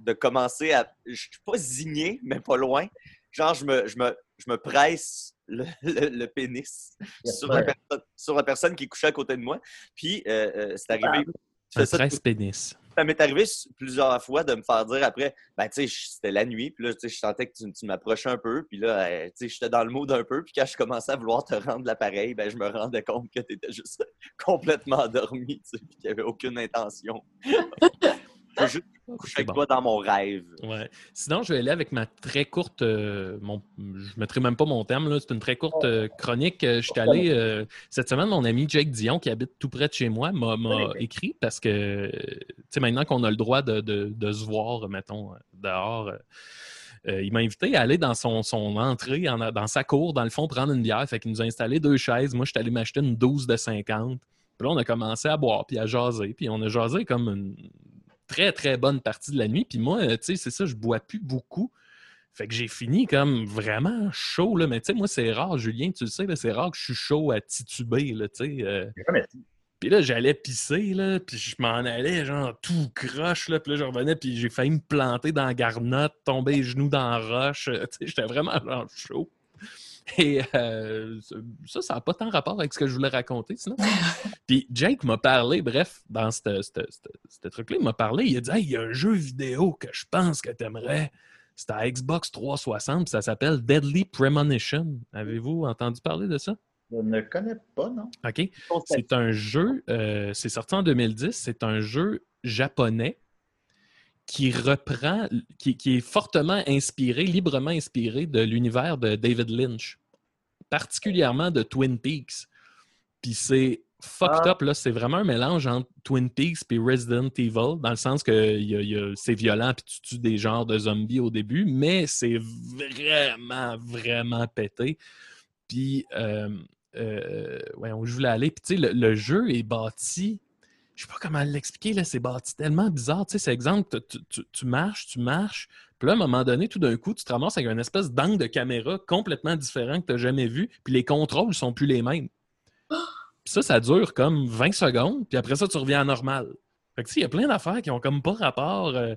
de commencer à. Je suis pas zigner, mais pas loin. Genre, je me, je me, je me presse le, le- le pénis sur, la personne, sur la personne qui est couchée à côté de moi. Puis, euh, euh, c'est arrivé. je fais Un ça tresse pénis. Ça m'est arrivé plusieurs fois de me faire dire après, ben, tu sais, c'était la nuit, puis là, tu sais, je sentais que tu, m'approchais un peu, puis là, euh, tu sais, j'étais dans le mood un peu, puis quand je commençais à vouloir te rendre l'appareil, ben, je me rendais compte que tu étais juste complètement endormi, tu sais, puis qu'il n'y avait aucune intention. je juste coucher C'est avec bon. toi dans mon rêve. Ouais. Sinon, je vais aller avec ma très courte. euh, mon, je ne mettrai même pas mon terme. C'est une très courte euh, chronique. Euh, Je suis allé. euh, cette semaine, mon ami Jake Dion, qui habite tout près de chez moi, m'a écrit parce que, tu sais, maintenant qu'on a le droit de, de- de se voir, mettons, dehors. euh, il m'a invité à aller dans son, son entrée, en- dans sa cour, dans le fond, prendre une bière. Fait qu'il nous a installé deux chaises. Moi, je suis allé m'acheter une 12 de 50. Puis là, on a commencé à boire, puis à jaser. Puis on a jasé comme une très, très bonne partie de la nuit. Puis moi, euh, tu sais, c'est ça, je bois plus beaucoup. Fait que j'ai fini comme vraiment chaud, là. Mais tu sais, moi, c'est rare, Julien, tu le sais, c'est rare que je suis chaud à tituber, là, tu sais. euh. Puis là, j'allais pisser, là, puis je m'en allais, genre, tout croche, là. Puis là, je revenais, puis j'ai failli me planter dans la garnotte, tomber les genoux dans la roche. euh, Tu sais, j'étais vraiment, genre, chaud. Et euh, ça, ça n'a pas tant rapport avec ce que je voulais raconter, sinon. Puis Jake m'a parlé, bref, dans ce truc-là, il m'a parlé, il a dit Hey, il y a un jeu vidéo que je pense que tu aimerais. C'est à Xbox 360, puis ça s'appelle Deadly Premonition. Avez-vous entendu parler de ça? Je ne connais pas, non? OK. C'est un jeu, euh, c'est sorti en 2010, c'est un jeu japonais qui reprend, qui, qui est fortement inspiré, librement inspiré de l'univers de David Lynch, particulièrement de Twin Peaks. Puis c'est fucked Ah. up, là, c'est vraiment un mélange entre Twin Peaks et Resident Evil, dans le sens que y a- il y a- c'est violent puis tu tues des genres de zombies au début, mais c'est vraiment, vraiment pété. Puis, euh, euh, ouais, où je voulais aller. Puis, tu sais, le, le jeu est bâti. Je sais pas comment l'expliquer, là. C'est tellement bizarre. Tu sais, c'est exemple, tu, tu- tu marches, tu marches. Puis là, à un moment donné, tout d'un coup, tu te ramasses avec une espèce d'angle de caméra complètement différent que tu n'as jamais vu. Puis les contrôles sont plus les mêmes. Puis ça, ça dure comme 20 secondes. Puis après ça, tu reviens à normal. Fait que, il y a plein d'affaires qui ont comme pas rapport. euh,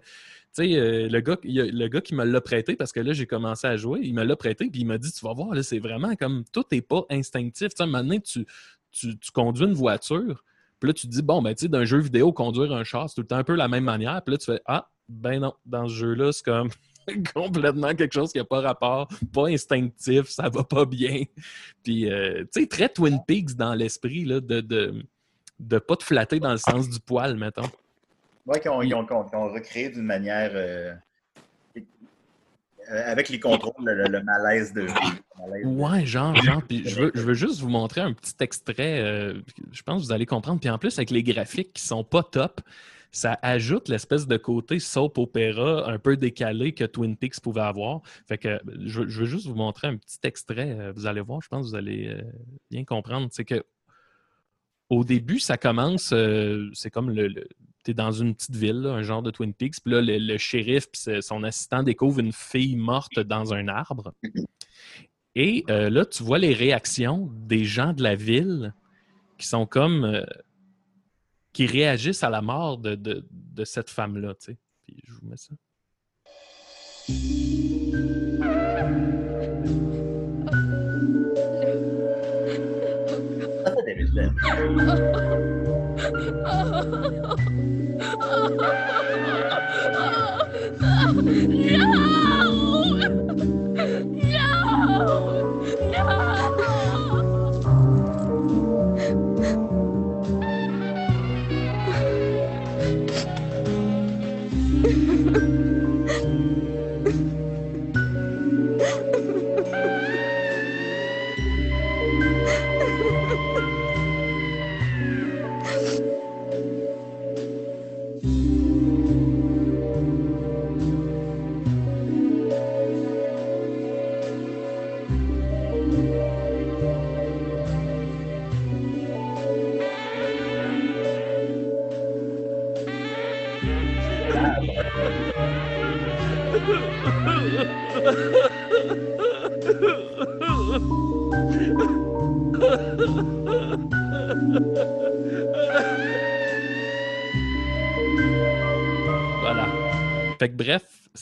tu sais, euh, le, gars, le gars qui me l'a prêté, parce que là, j'ai commencé à jouer, il me l'a prêté, puis il m'a dit Tu vas voir, là, c'est vraiment comme tout n'est pas instinctif. Tu sais, tu, tu, tu conduis une voiture, puis là, tu te dis Bon, ben, tu sais, d'un jeu vidéo, conduire un char, c'est tout le temps un peu la même manière. Puis là, tu fais Ah, ben non, dans ce jeu-là, c'est comme complètement quelque chose qui n'a pas rapport, pas instinctif, ça va pas bien. Puis, euh, tu sais, très Twin Peaks dans l'esprit, là, de, de, de pas te flatter dans le sens du poil, mettons. Oui, qui ont, recréé d'une manière. euh, avec les contrôles, le, le malaise de. malaise de- Ouais, genre, genre. Puis je veux, je veux juste vous montrer un petit extrait. euh, je pense que vous allez comprendre. Puis en plus, avec les graphiques qui sont pas top, ça ajoute l'espèce de côté soap opéra un peu décalé que Twin Peaks pouvait avoir. Fait que je, veux- je veux juste vous montrer un petit extrait. euh, Vous allez voir, je pense que vous allez euh, bien comprendre. C'est que au début, ça commence, euh, c'est comme le. Tu dans une petite ville, un genre de Twin Peaks, puis là, le, shérif puis son assistant découvre une fille morte dans un arbre. Et euh, là, tu vois les réactions des gens de la ville qui sont comme. euh, qui réagissent à la mort de, de- de cette femme-là, tu sais. Puis je vous mets ça. No!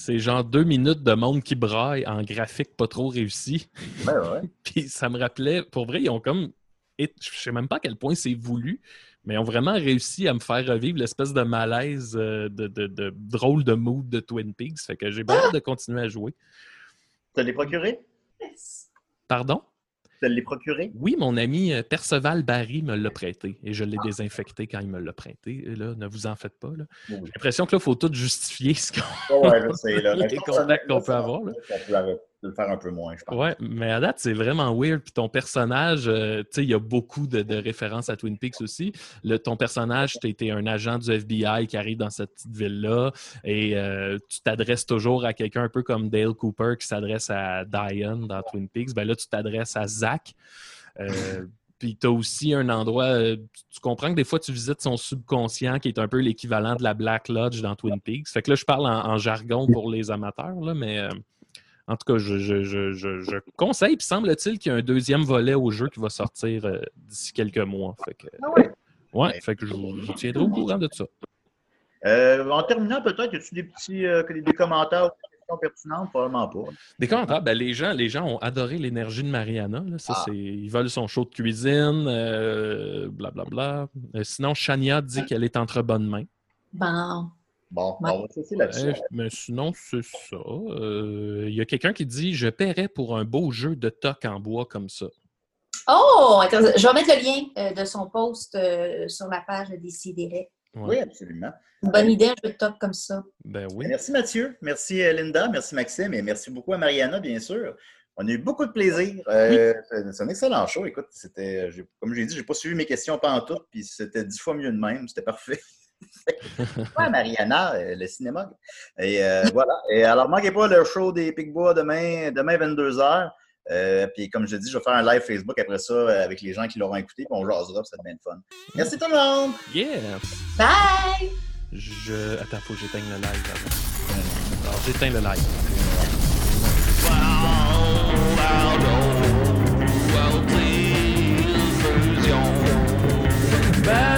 C'est genre deux minutes de monde qui braille en graphique pas trop réussi. Ouais, ouais. Puis ça me rappelait, pour vrai, ils ont comme. et Je sais même pas à quel point c'est voulu, mais ils ont vraiment réussi à me faire revivre l'espèce de malaise, euh, de, de- de drôle de mood de Twin Peaks. Fait que j'ai bien hâte de continuer à jouer. Tu l'as procuré? Pardon? Tu l'as procuré? Oui, mon ami euh, Perceval Barry me l'a prêté et je l'ai désinfecté quand il me l'a prêté. Et là, ne vous en faites pas. Oui. J'ai l'impression que là, il faut tout justifier ce qu'on. Oh, ouais, peut avoir, là. De le faire un peu moins, je pense. Ouais, mais à date, c'est vraiment weird. Puis ton personnage, euh, tu sais, il y a beaucoup de, de références à Twin Peaks aussi. Le, ton personnage, tu été un agent du FBI qui arrive dans cette petite ville-là et euh, tu t'adresses toujours à quelqu'un un peu comme Dale Cooper qui s'adresse à Diane dans Twin Peaks. Ben là, tu t'adresses à Zach. Euh, Puis tu as aussi un endroit, tu comprends que des fois tu visites son subconscient qui est un peu l'équivalent de la Black Lodge dans Twin Peaks. Fait que là, je parle en, en jargon pour les amateurs, là, mais en tout cas, je, je- je- je- je conseille. Puis semble-t-il qu'il y a un deuxième volet au jeu qui va sortir euh, d'ici quelques mois. Fait que, Ah ouais. ouais, fait que je vous, tiendrai au courant de ça. Euh, en terminant, peut-être, y a-tu des petits euh, des commentaires ou des questions pertinentes? Probablement pas. Des commentaires, ben, les, gens, les gens ont adoré l'énergie de Mariana. là. Ça, Ah. c'est- ils veulent son show de cuisine, euh, blablabla. Euh, sinon, Shania dit qu'elle est entre bonnes mains. Bon. Bon, Ouais. on va cesser là-dessus. Ouais, mais sinon, c'est ça. Euh, Il y a quelqu'un qui dit Je paierais pour un beau jeu de toc en bois comme ça. Oh, intéressant. je vais mettre le lien euh, de son post euh, sur la page de Décideret. Ouais. Oui, absolument. Une bonne idée, un jeu de top comme ça. Ben oui. Merci Mathieu, merci euh, Linda, merci Maxime et merci beaucoup à Mariana, bien sûr. On a eu beaucoup de plaisir. Euh, c'est- C'est un excellent show. Écoute, c'était, comme j'ai dit, j'ai pas suivi mes questions pas en tout, puis c'était dix fois mieux de même. C'était parfait. ouais, Mariana, euh, le cinéma. Et euh, voilà. Et alors, manquez pas le show des Picbois demain, demain 22h. Euh, puis comme je dis, je vais faire un live Facebook après ça euh, avec les gens qui l'auront écouté, puis on jasera, ça devient fun. Merci tout le monde! Yeah! Bye! Je... Attends, faut que j'éteigne le live. Alors, j'éteins le live. Wow, wow, wow,